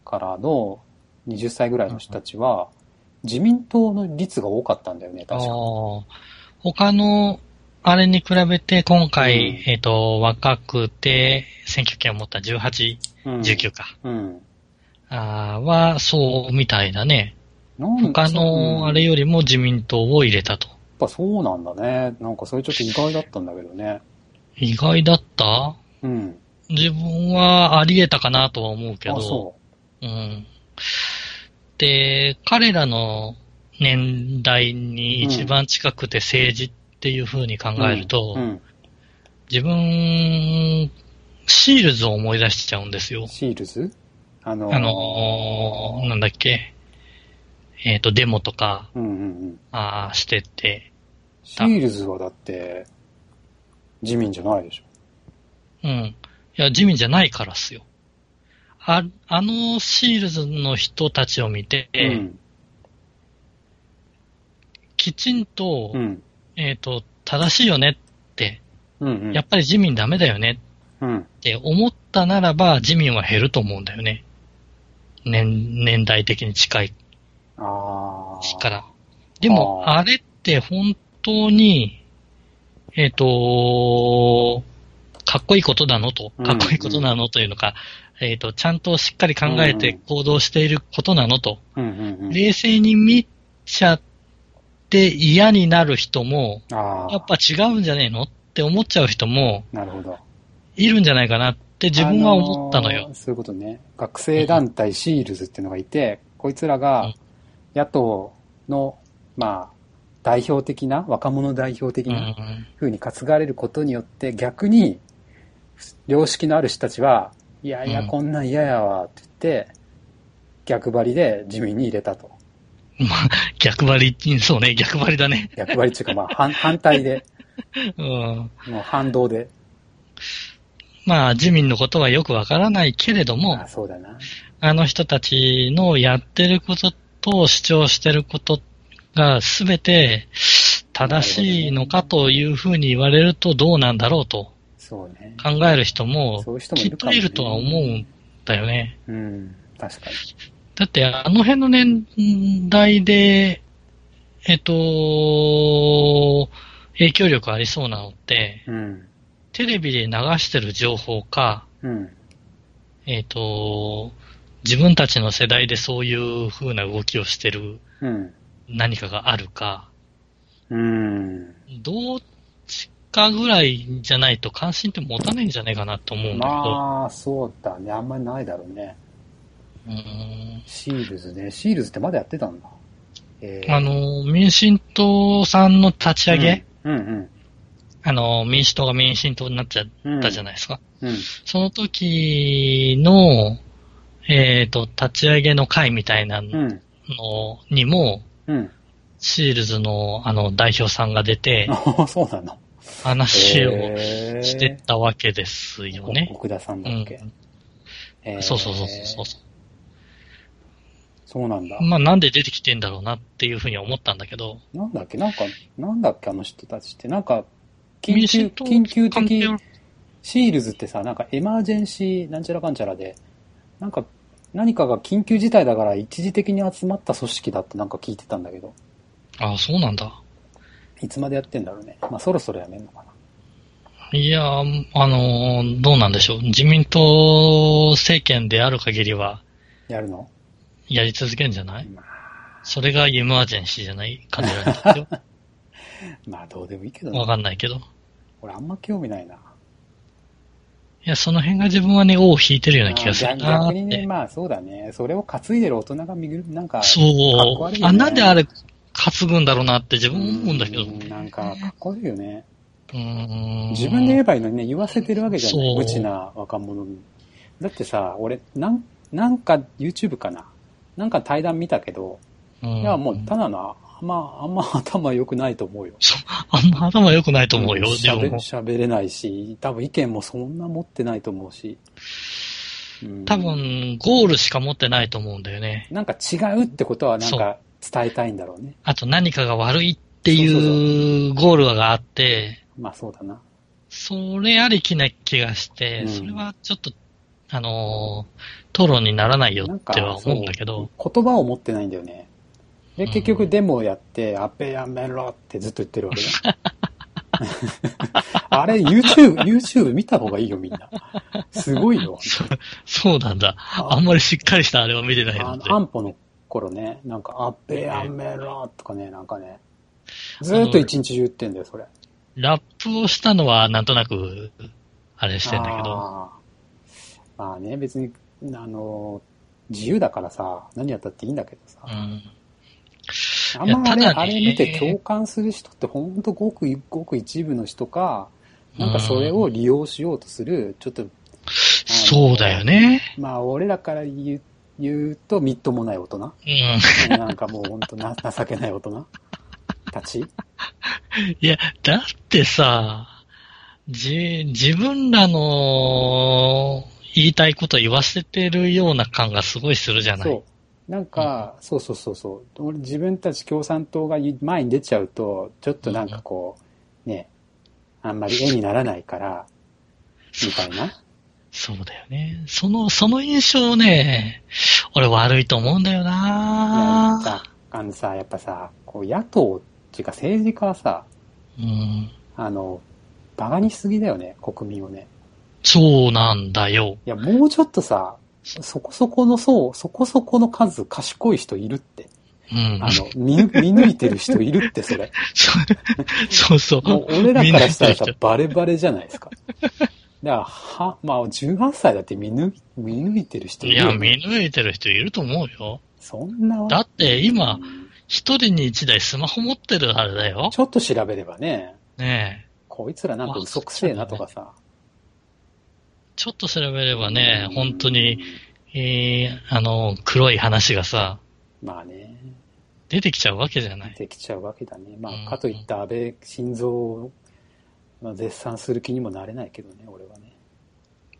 からの20歳ぐらいの人たちは、自民党の率が多かったんだよね、あ確か。ー他の、あれに比べて、今回、うんえっ、と、若くて、選挙権を持った18、うん19か。うん。あーは、そうみたいだね。他の、あれやっよりも自民党を入れたと。ぱそうなんだね。なんかそれちょっと意外だったんだけどね。意外だった？うん。自分はあり得たかなとは思うけあ、ど。そうん。で、彼らの年代に一番近くて政治っていう風に考う。えると、うん。自分、シールズを思い出しちゃうんですよ。シールズ？あのーあのーなんだっけ？えっ、と、デモとか、うんうんうん。あーしてて、シールズはだって、自民じゃないでしょ。うん。いや、自民じゃないからっすよ。あ、あのシールズの人たちを見て、うん。きちんと、うん。えっ、と、正しいよねって、うんうん。やっぱり自民ダメだよねうん。って思ったならば、自民は減ると思うんだよね。年、年代的に近いああ。から。でも、あれって本当に、えっ、と、かっこいいことなのと、うんかっこいいことなのというのか、えっ、と、ちゃんとしっかり考えてうん行動していることなのと、うんうんうん。冷静に見ちゃって嫌になる人も。やっぱ違うんじゃねえの？って思っちゃう人もなるほど。いるんじゃないかなって自分は思ったのよあ。ーそういうことね。学生団体シールズっていうのがいて、こいつらうがん野党の、まあ、代表的な、若者代表的うなん風に担がれることによって、逆に、良識のある人たちは、いやいや、うんこんなん嫌やわって言って、逆張りで自民に入れたと。まあ、逆張り、そうね、逆張りだね。逆張りっていうか、まあ、反 反対で、うん。もう反動で。まあ、自民のことはよくわからないけれどもあ、そうだな。あの人たちのやってることと主張してることがすべて正しいのかというふうに言われるとどうなんだろうとそうね。考える人もきっといるとは思うんだよね。うん。確かに。だってあの辺の年代で、えっと、影響力ありそうなのって、うん。テレビで流してる情報か、うん。えっ、と、自分たちの世代でそういう風な動きをしてる。何かがあるか、うん。どっちかぐらいじゃないと関心って持たないんじゃないかなと思うんだけど。まあ、そうだね。あんまりないだろうね。うーんシールズね。シールズってまだやってたんだ。えーあの、民進党さんの立ち上げ、うんうんあの、民主党が民進党になっちゃっうん。たじゃないですか。うん。その時の、えっ、と、立ち上げの会みたいなのうん。にも、うん。シールズのあの代表さんが出て、そうなの。話をしてたわけですよね。奥田さんだうんっけ。えーそうそうそうそうそそうなんだう。。まあなんで出てきてんだろうなっていうふうには思ったんだけど、なんだっけ？なんか、なんだっけ？あの人たちって。なんか、緊急、緊急的シールズってさ、なんかエマージェンシーなんちゃらかんちゃらで、なんか、何かが緊急事態だから一時的に集まった組織だってなんか聞いてたんだけど、ああ、そうなんだ。いつまでやってんだろうね。まあそろそろやめんのかな。いやー、あのーどうなんでしょう。自民党政権である限りは、やるの？やり続けるんじゃない？まあ、それがエマージェンシーじゃない？感じなんですよ。まあどうでもいいけどわね。かんないけど。い俺あんま興味ないな。や、その辺が自分はね、尾を引いてるような気がするあなーって。逆にね、まあそうだね。それを担いでる大人が見る、なんか、そう。あ、なんであれ担ぐんだろうなって自分思うんだけど。うんなんか、かっこいいよね。うーん自分で言えばいいのにね、言わせてるわけじゃない。無知な若者に。だってさ、俺、なん、なんか YouTube かな。なんか対談見たけど、うんいや、もうただの、あんま、あんま 頭良くないと思うよ。あんま頭良くないと思うよ、自喋れないし、多分意見もそんな持ってないと思うし。うん多分、ゴールしか持ってないと思うんだよね。なんか違うってことはなんか伝えたいんだろうね。あと何かが悪いっていうゴールがあって、まあそうだな。それありきな気がして、うんそれはちょっと、あのー討論にならないよっては思うんだけど、そう言葉を持ってないんだよね。で、結局デモをやって、アッペやめろってずっと言ってるわけね。あれ、YouTube、YouTube 見た方がいいよ、みんな。すごいよ。そうなんだ。あんまりしっかりしたあれは見てないあの、ので。安保の頃ね、なんか、アッペやめろとかね、なんかね、ずーっと一日中言ってんだよ、それ。ラップをしたのはなんとなく、あれしてんだけど。まあね、別に、あの、自由だからさ、何やったっていいんだけどさ。うん。あんまあれ、ねあれ見て共感する人ってほんとごくごく一部の人か、なんかそれを利用しようとする、ちょっと、そうだよね。まあ俺らから言う言うとみっともない大人。うん。なんかもうほんとな情けない大人たち。いや、だってさ、じ、自分らの言いたいこと言わせてるような感がすごいするじゃない。そう。なんか、そうそうそうそう。俺自分たち共産党が前に出ちゃうと、ちょっとなんかこう、ね、あんまり絵にならないから、みたいな。そうだよね。その、その印象ね、俺悪いと思うんだよいやなさ、あのさ、やっぱさ、こう野党っていうか政治家はさ、うん。あの、バカにしすぎだよね、国民をね。そうなんだよ。いや、もうちょっとさ、そこそこのそう、そこそこの数賢い人いるって。うん。あの、見ぬ、見抜いてる人いるって、それ。そうそう。もう俺らからしたらさバレバレじゃないですか。だから、は、まあ、18歳だって見抜い、見抜いてる人いいや、るよ、ね。見抜いてる人いると思うよ。そんなわだって今、一人に一台スマホ持ってるあれだよ。ちょっと調べればね、ねえ。こいつらなんか嘘くせえなとかさ、ちょっと調べればね、本当に、えー、あの、黒い話がさ、まあね、出てきちゃうわけじゃない。できちゃうわけだね。まうんあ、かといった安倍晋三を、まあ、絶賛する気にもなれないけどね、俺はね。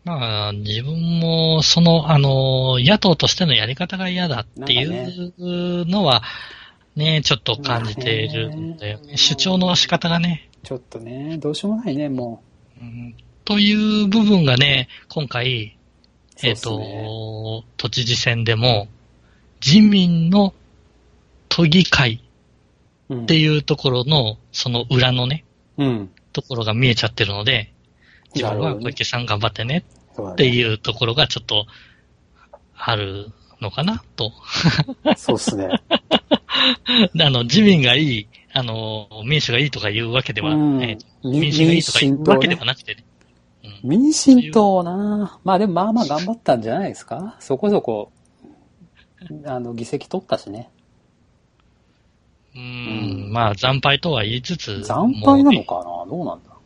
まあ、自分も、その、あの、野党としてのやり方が嫌だっていうのは、ね、ちょっと感じているんだよね。主張の仕方がね、ちょっとね、どうしようもないね、もうんという部分がね、今回、えっ、そうっすと、都知事選でも、自民の都議会う。うん。っていうところの、その裏のね、うん。ところが見えちゃってるので、自分は小池さん頑張ってねっていうところがちょっと、あるのかなと。そうっすね。で あの、自民がいい、あの、民主がいいとかいうわけでは、うんえーみ民主がいいとかいうわけではなくてね。うん民進党なまあでもまあまあ頑張ったんじゃないですか？そこそこ、あの、議席取ったしね。ううんん、まあ、惨敗とは言いつつ。惨敗なのもかな？どうなんだ？う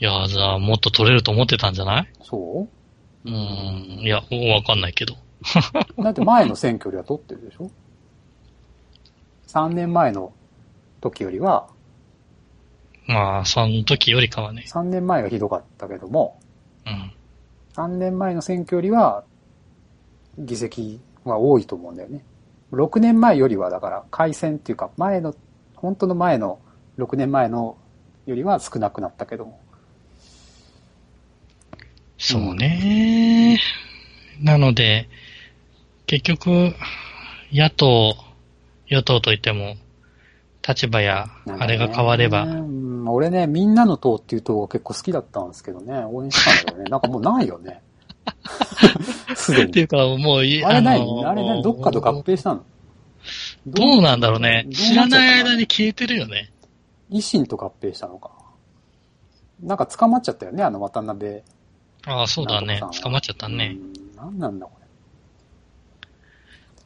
いや、じゃあ、もっと取れると思ってたんじゃない？そう？ん、いや、わかんないけど。う だって前の選挙よりは取ってるでしょ ?3 年前の時よりは、まあ、その時よりかはね。3年前がひどかったけども、うん。3年前の選挙よりは、議席は多いと思うんだよね。6年前よりは、だから、改選っていうか、前の、本当の前の、6年前のよりは少なくなったけども。そうね。なので、結局、野党、与党といっても、立場や、あれが変われば、うん俺ね、みんなの党っていう党が結構好きだったんですけどね、応援したんだけどね。なんかもうないよね。すでに。っていうか、もうい、あれ何、のーあれ何どっかと合併したの？どうなんだろうね。知らない間に消えてるよね。維新と合併したのか。なんか捕まっちゃったよね、あの渡辺。ああ、そうだね捕まっちゃったね。うん。なんなんだこ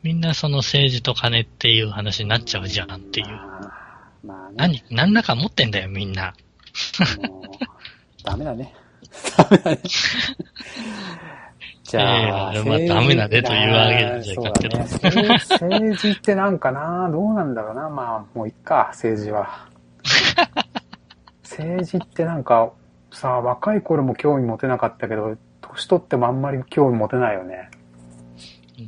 みんなその政治と金っていう話になっちゃうじゃんっていれ。う。まあ、まあね。何、何らか持ってんだよ、みんな。もう ダメだね。ダメだね。じゃあ、いやいやまあダメだねというわけじゃなくてそうだね。政 政治ってなんかな、どうなんだろうな？まあ、もういっか、政治は。政治ってなんか、さ、若い頃も興味持てなかったけど、年取ってもあんまり興味持てないよね。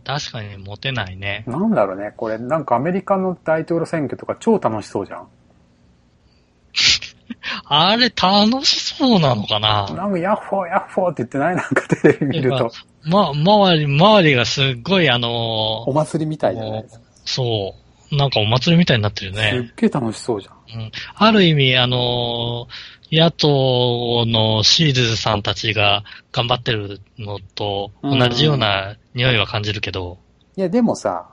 確かにモテないね。なんだろうね。これ、なんかアメリカの大統領選挙とか超楽しそうじゃん。あれ楽しそうなのかな？なんかヤッホーヤッホーって言ってない？なんかテレビ見ると。ま、周り、周りがすっごいあのお祭りみたいじゃないですか。そなんかお祭りみたいになってるすっね。げえ楽しそうじゃん。うん。ある意味、あのー野党のシールズさんたちが頑張ってるのと同じような匂いは感じるけど、いや、でもさ、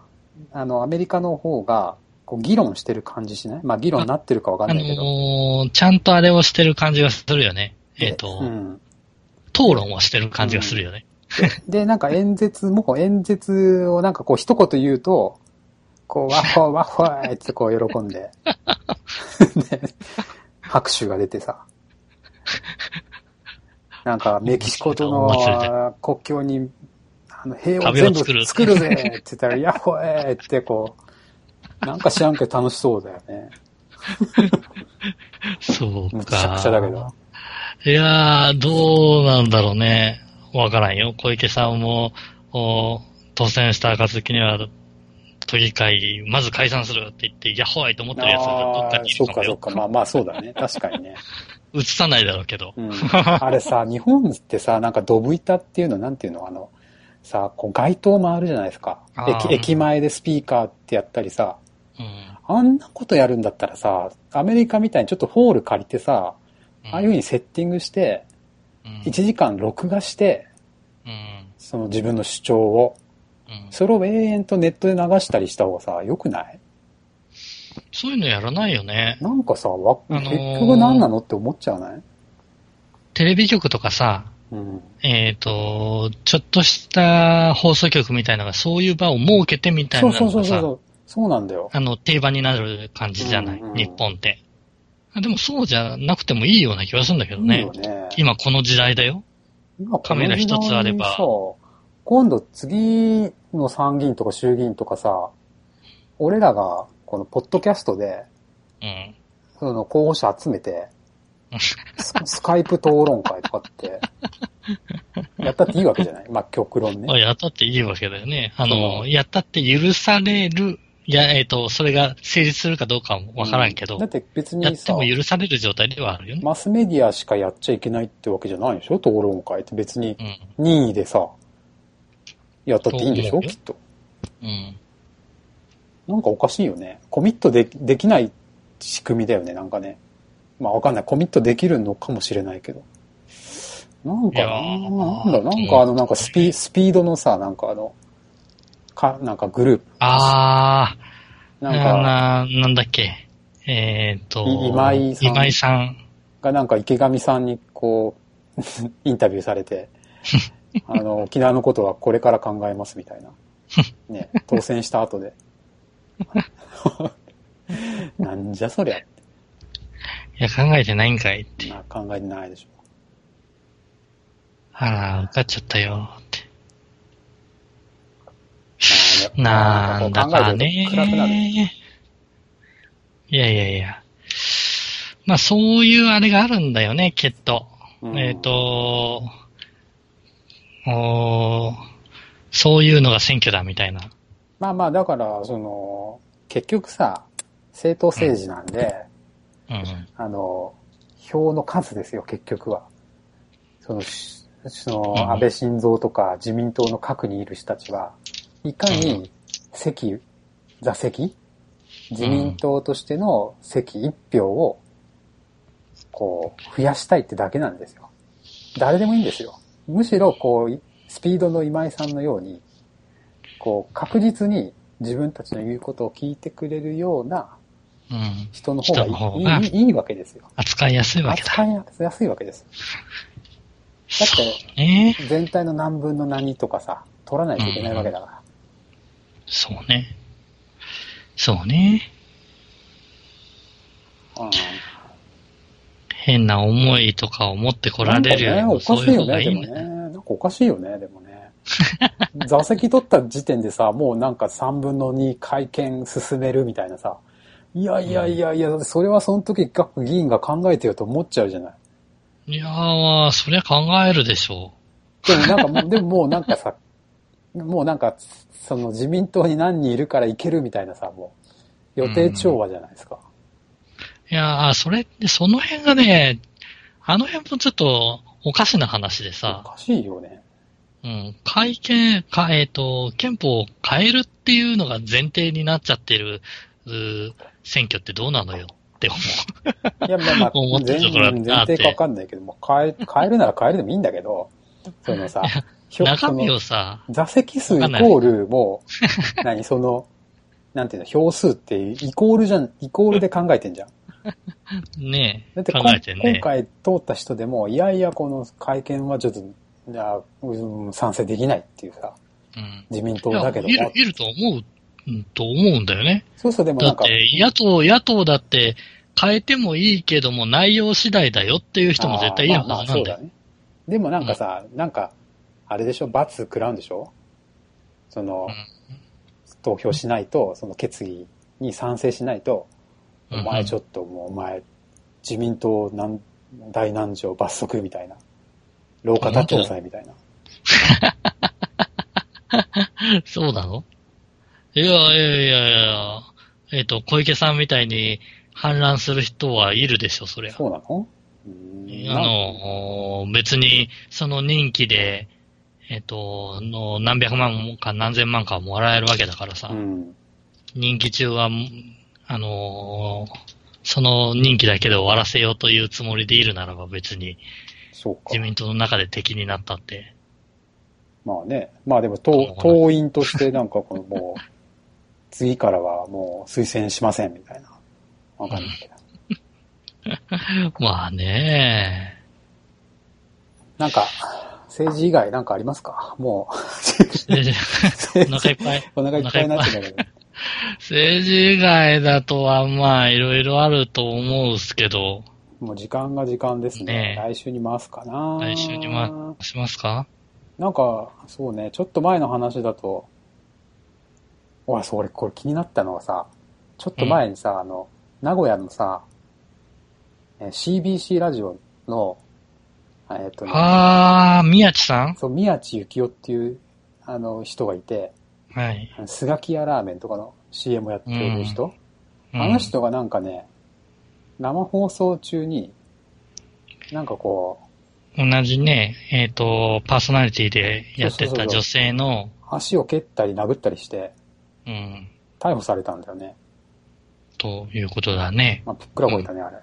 あの、アメリカの方が、こう、議論してる感じしない？まあ、議論になってるかわかんあないけど。のーちゃんとあれをしてる感じがするよね。えっ、と、うん。討論をしてる感じがするよね。で、なんか演説も、演説をなんかこう一言言うと、こう、ワッホーワッホーってこう喜んで、で拍手が出てさ、なんかメキシコとの国境に、あの、平和壁全部を作るぜって言ったら、ヤッホーってこう、なんか知らんけど楽しそうだよね。そうか。むちゃくちゃだけど。いやー、どうなんだろうね。わからんよ。小池さんも、お当選した暁には、都議会、まず解散するって言って、ヤッホーイと思ってるやつがどっかにいああー、そるかそっか。まあまあそうだね。確かにね。映さないだろうけど。うん、あれさ、日本ってさ、なんかドブ板っていうの、なんていうの、あの、さ、こう街頭回るじゃないですか。駅駅前でスピーカーってやったりさ、うん。あんなことやるんだったらさ、アメリカみたいにちょっとホール借りてさ、ああいう風にセッティングして、うん、1時間録画して、うん。その自分の主張を、うん。それを永遠とネットで流したりした方がさ、良くない？そういうのやらないよね。なんかさ、わあのー結局何なのって思っちゃわない？テレビ局とかさ、うん。えっ、と、ちょっとした放送局みたいなのがそういう場を設けてみたいそうそうそうそう。そうなんだよ。あの、定番になる感じじゃない、うんうん日本って。あでもそうじゃなくてもいいような気がするんだけどね。いいよね。今この時代だよ。今カメラ一つあればこの時代にさ今度次の参議院とか衆議院とかさ、俺らがこのポッドキャストで、うん。その候補者集めて、ススカイプ討論会とかって、やったっていいわけじゃない？まあ極論ね。まあやったっていいわけだよね。あその、うやったって許される、いや、えっ、と、それが成立するかどうかはわからんけど、だって別やっても許される状態ではあるよね。マスメディアしかやっちゃいけないってわけじゃないでしょ？討論会って別にうん。任意でさ、やったっていいんでしょ？きっと。うん。なんかおかしいよね。コミットでできない仕組みだよね、なんかね。まあわかんない。コミットできるのかもしれないけど。なんかな、なんだ、なんかあの、なんかスピスピードのさ、なんかあの、か、なんかグループ。あー、なんか、な、なんだっけ。えっ、と、い今井さん今井さん。がなんか池上さんにこう、インタビューされて、あの、沖縄のことはこれから考えますみたいな。ね、当選した後で。なんじゃそりゃっていや、考えてないんかいって。な考えてないでしょ。あら、受かっちゃったよって。まあなんだかね。いやいやいや。まあそういうあれがあるんだよね、きっと。うんえっ、と、そういうのが選挙だみたいな。まあまあ、だから、その、結局さ、政党政治なんで、うん。あの、票の数ですよ、結局は。その、しその、うん安倍晋三とか自民党の核にいる人たちは、いかうに席、座席自民党としての席一票を、こう、増やしたいってだけなんですよ。誰でもいいんですよ。むしろ、こう、スピードの今井さんのように、こう、確実に自分たちの言うことを聞いてくれるようなうん。人の方がいい人の方がいいいいいわけですよ。扱いやすいわけだ。扱いやすいわけです。だって、ね全体の何分の何とかさ、取らないといけないわけだから。そうね。そうね。うん変な思いとかを持ってこられるよりおもそういう方かしいよね、がいいんだよ。でもね。なんかおかしいよね、でもね。座席取った時点でさ、もうなんか3分の2会見進めるみたいなさ。いやいやいやいや、それはその時各議員が考えてよと思っちゃうじゃない。いやー、まあそりゃ考えるでしょでもなんか でももうなんかさ、もうなんか、その自民党に何人いるからいけるみたいなさ、もう、予定調和じゃないですか。う。いやー、それって、その辺がね、あの辺もちょっとおかしな話でおさ、かしいよね。うん、会見、か、えっ、と、憲法を変えるっていうのが前提になっちゃってるう選挙ってどうなのよって思う。いや、まあまあ 思、って全るとこ前提かわかんないけども、変え、変えるなら変えるでもいいんだけど、そのさ、中身をさ、座席数イコールもう、何、その、なんていうの、票数ってイコールじゃん、イコールで考えてんじゃん。ねだって考えてんね今。回通った人でも、いやいやこの会見はちょっと、いや、うん賛成できないっていうさ、うん。自民党だけどいる、いると思う、うんと思うんだよね。そうそうでもなんか、だって、野党、野党だって変えてもいいけども内容次第だよっていう人も絶対いるはずなんだよ。まあね。でもなんかさ、なんか、あれでしょ、罰食らうんでしょ？その、投票しないと、その決議に賛成しないと、うんお前ちょっともうお前、自民党なん大難情罰則みたいな。廊下立ってくださいみたいな。そうなの？いやいやいやいや、えっ、と、小池さんみたいに反乱する人はいるでしょ、そりゃ。そうなの？あの、別に、その任期で、えっ、と、の何百万か何千万かもらえるわけだからさ、うん。任期中は、あの、その任期だけで終わらせようというつもりでいるならば別にそうか自。民党の中で敵になったって。まあね。まあでも党、党員としてなんかこのもう、次からはもう推薦しませんみたいな。わかんないけど。まあねなんか、政治以外なんかありますか？もう、お腹いっぱい。お腹いっぱいになってんだけど。政治以外だとはまあいろいろあると思うっすけど、もう時間が時間ですね。ねえ。来週に回すかな。来週に回しますか？なんか、そうね、ちょっと前の話だと、おい、そう、俺これ気になったのがさ、ちょっと前にさ、あの、名古屋のさ、えー CBC ラジオの、えっ、とね、あー、宮地さん？そう、宮地幸雄っていう、あの、人がいて、はい。スガキヤラーメンとかの CM をやってる人、うんあの人がなんかね、生放送中に、なんかこ同じね、えっ、と、パーソナリティでやってた女性の、う、足を蹴ったり殴ったりして、うん、逮捕されたんだよね。ということだね。まあ、ぷっくらこいたね、あれ。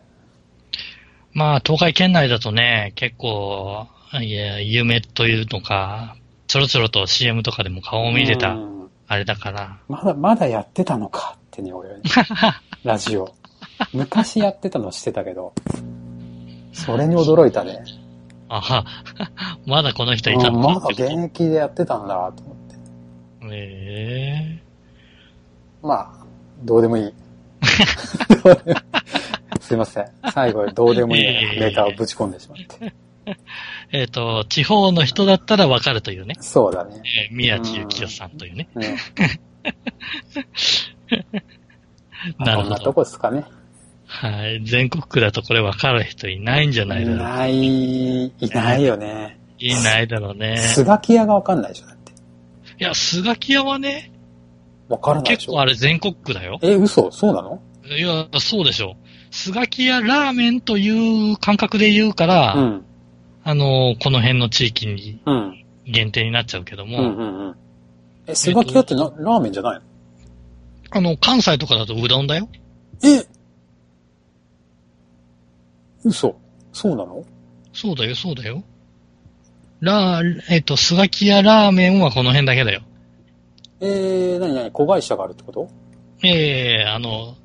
まあ、東海圏内だとね、結構、いや、有名というのか、ちょろちょろと CM とかでも顔を見てた、うんあれだから、まだ、まだやってたのかってね、俺はね。ラジオ。昔やってたのしてたけど、それに驚いたね。あは、まだこの人いたうんのまだ現役でやってたんだと思って。えまあ、どうでもいい。すいません。最後、どうでもいいネタをぶち込んでしまって。え えっ、と、地方の人だったらわかるというね。そうだね。えー宮地幸雄さんというね。ね なるほこんなとど。こですかね。はい。全国区だとこれわかる人いないんじゃないいだろう。ない、いないよね。いないだろうね。スガキ屋がわかんないでしょ、だって。いや、スガキ屋はね、わからない結構。あれ全国区だよ。え、嘘？そうなの？いや、そうでしょ。スガキ屋ラーメンという感覚で言うから、うん。あの、この辺の地域にうん。限定になっちゃうけども、うんうんうん。え、スガキ屋ってな、ラーメンじゃないの？あの、関西とかだとうどんだよ。え？嘘そうなの？そうだよ、そうだよ。ラー、えっ、と、スガキ屋ラーメンはこの辺だけだよ。えー、なになに子会社があるってこと？ええあの、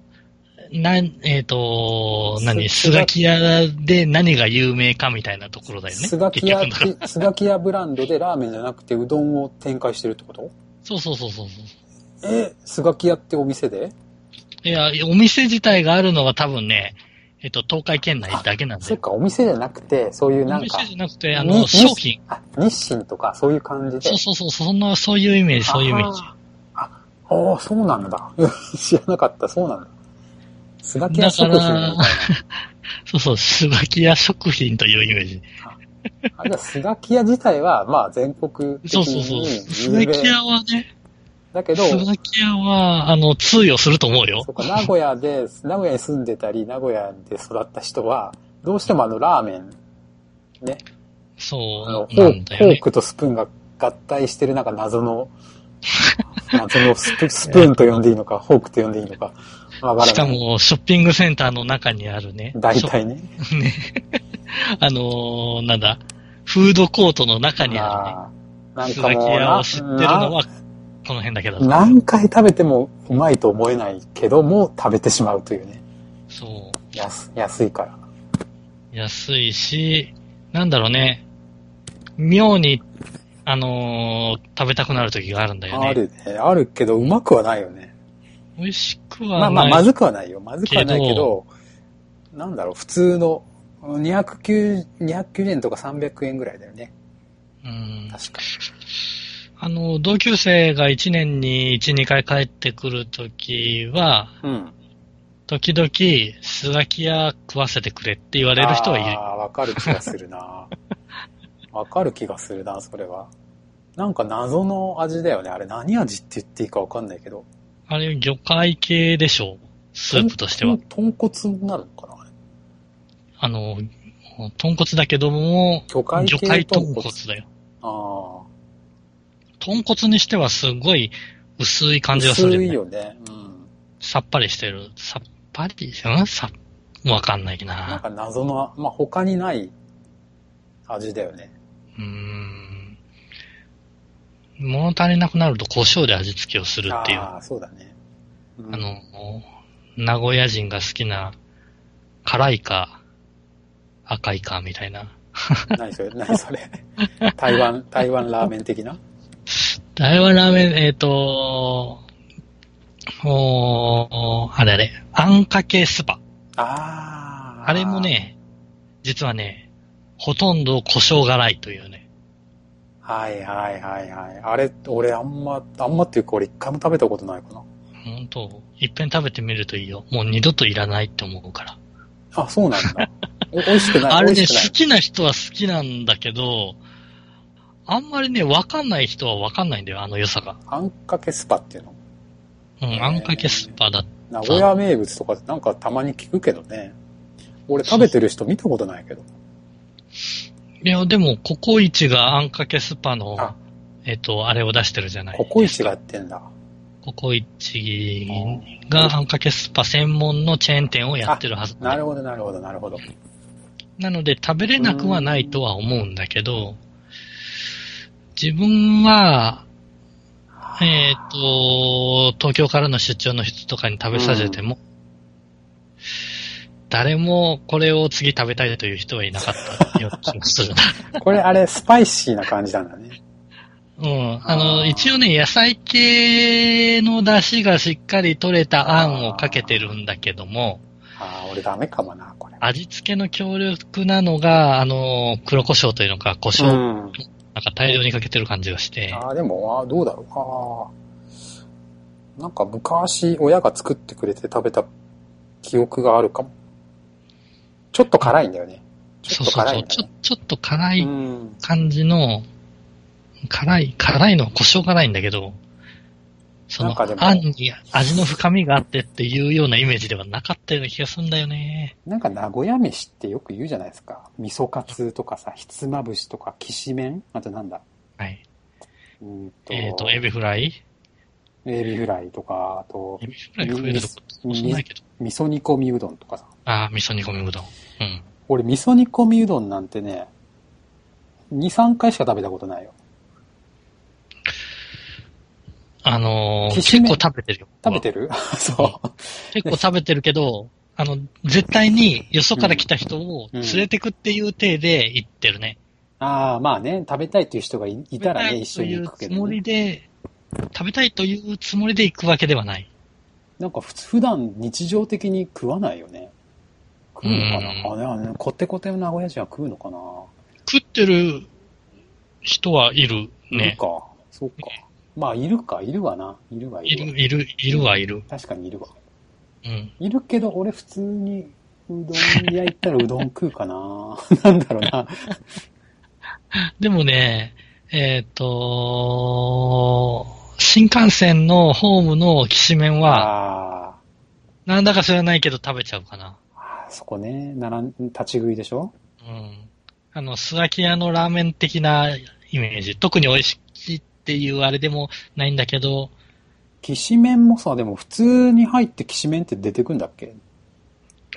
な、えっ、と、何、すスガキ屋で何が有名かみたいなところだよね。スガキ屋スガキ屋ブランドでラーメンじゃなくてうどんを展開してるってこと？そうそうそうそうそう。え、スガキ屋ってお店で？いや、お店自体があるのは多分ね、えっ、と、東海圏内だけなんだよ。そっか、お店じゃなくて、そういうおなんか店、じゃなくて、あにの、商品。あ、日清とかそういう感じで？そうそうそう、そんな、そういうイメージ、そういうイメージ。あーあー、そうなんだ。知らなかった、そうなんだ。スガキ屋だか食品そうそう、スガキ屋食品というイメージ。な。あ、じゃあスガキ屋自体は、まあ全国的そうそうそう。にスガキ屋はね、だけど、スガキ屋は、あの、通用すると思うよそ。うか、名古屋で、名古屋に住んでたり、名古屋で育った人は、どうしてもあのラーメン、ね、そあの、う、フォーなんだよね。フォークとスプーンが合体してるなんか謎の、まあ、そのスプスプーンと呼んでいいのか、フォークと呼んでいいのか。しかも、ショッピングセンターの中にあるね。大体ね。ね。あのーなんだ、フードコートの中にあるね。スガキかもう屋を知ってるのは、この辺だけだな、何回食べてもうまいと思えないけども、食べてしまうというね。そう。安安いから。安いし、なんだろうね。妙に、あのー食べたくなる時があるんだよね。あるね。あるけど、うまくはないよね。美味しくはない。まあまあ、まずくはないよ。まずくはないけけど、なんだろう、普通の、290 290円とか300円ぐらいだよね。うん。確か。あの、同級生が1年に1、2回帰ってくるときは、うん。時々、スガキ屋食わせてくれって言われる人はいる。ああ、わかる気がするな。わかる気がするな、それは。なんか謎の味だよね。あれ何味って言っていいかわかんないけど。あれ、魚介系でしょ？スープとしては。豚骨になるのかなあの、豚骨だけども、魚介系魚介豚豚骨骨だよ。あ豚骨にしてはすごい薄いあ。感じがするよ薄ね。いよね。うん。さっぱりしてる。さっぱりうん？さわかんないな。なんか謎の、まあ、他にない味だよね。うーん。物足りなくなると胡椒で味付けをするっていう。ああ、そうだね。うんあの、名古屋人が好きな、辛いか、赤いか、みたいな。何それ何それ台湾、台湾ラーメン的な？台湾ラーメン、えっ、と、おーあれあれ、あんかけスパ。ああ。あれも。ね、実はね、ほとんど胡椒辛いというね。はいはいはいはい。あれ、俺あんま、あんまっていうか俺一回も食べたことないかな。本当いっぺん食べてみるといいよ。もう二度といらないって思うから。あ、そうなんだ。お美味しくない あれね、好きな人は好きなんだけど、あんまりね、わかんない人はわかんないんだよ、あの良さが。あんかけスパっていうの？うん、あんかけスパだ。名古屋名物とかなんかたまに聞くけどね。俺食べてる人見たことないけど。いや、でも、ココイチがあんかけスパのあ、えっと、あれを出してるじゃない。ココイチがやってんだ。ココイチがあんかけスパ専門のチェーン店をやってるはず。なるほどなるほどなるほど。なので食べれなくはないとは思うんだけど、自分は、えっ、と、東京からの出張の人とかに食べさせても、誰もこれを次食べたいという人はいなかったような気がするな。これあれスパイシーな感じなんだね。うん。あの、あー一応ね、野菜系の出汁がしっかり取れたあんをかけてるんだけども、ああ、俺ダメかもな、これ。味付けの強力なのが、あの、黒胡椒というのか、胡椒、うん。なんか大量にかけてる感じがして、ああ、でも、ああ、どうだろう。ああ。なんか昔、親が作ってくれて食べた記憶があるかも。ちょっと辛いんだよね。そうそうそう。ちょちょっと辛いうん。感じの、辛い、辛いの、胡椒辛いんだけど、そのあんに味の深みがあってっていうようなイメージではなかったような気がするんだよね。なんか名古屋飯ってよく言うじゃないですか。味噌カツとかさ、ひつまぶしとか、きしめん？あとなんだ？はい。うーんと、えっ、と、エビフライ？エビフライとか、あとエ、ビフライ食えるとこそうそうないけど。味噌煮込みうどんとかさ。ああ、味噌煮込みうどん。うん。俺、味噌煮込みうどんなんてね、2、3回しか食べたことないよ。あのー結構食べてるよ。食べてる？そう。結構食べてるけど、あの、絶対によそから来た人を連れてくっていう体で行ってるね。ああ、まあね、食べたいっていう人がいいたらね、一緒に行くけど、食べたいというつもりね。で、食べたいというつもりで行くわけではない。なんか普通、普段日常的に食わないよね。食うのかなうんあねあね、コテコテの名古屋人は食うのかな？食ってる人はいるね。いるか。そうか。まあ、いるか、いるわな。いるわ、いいるいる、いるはいる。確かにいるわ。うん。いるけど、俺普通に、うどん屋行ったらうどん食うかな なんだろうな。でもね、えっ、と、新幹線のホームのきしめんは、あなんだか知らないけど食べちゃうかな。そこね、ならん、立ち食いでしょ？うん。あの、スガキ屋のラーメン的なイメージ。特に美味しいっていうあれでもないんだけど、きしめんもさ、でも普通に入ってきしめんって出てくんだっけ？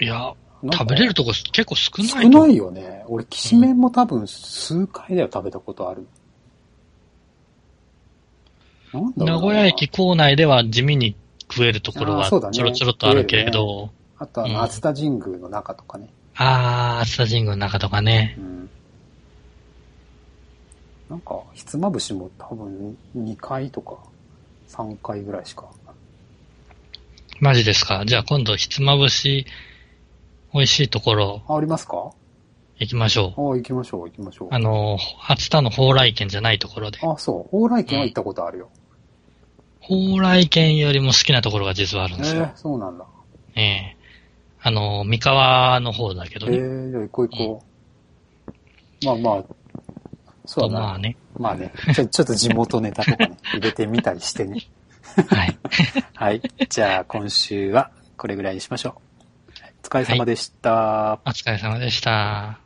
いや、食べれるとこ結構少ない少とないよね。俺、きしめんも多分数回だよ、食べたことある。なん名古屋駅構内では地味に食えるところはちょろちょろっとあるけれど、あとは、うん熱田神宮の中とかね。あー、熱田神宮の中とかね。うん。なんか、ひつまぶしも多分2回とか3回ぐらいしか。マジですか？じゃあ今度ひつまぶし美味しいところあ、ありますか？行きましょう。あ、行きましょう、行きましょう。あの、熱田の蓬莱県じゃないところで。あ、そう。蓬莱県は行ったことあるよ。蓬莱県よりも好きなところが実はあるんえですよ。ー、そうなんだ。ええあの、三河の方だけどえね。ー、じゃあ行こう行こう。まあまあ、そうだな。まあね。まあね。ちょ、ちょっと地元ネタとかね、入れてみたりしてね。はい。はい。じゃあ今週はこれぐらいにしましょう。お疲れ様でした。お疲れ様でした。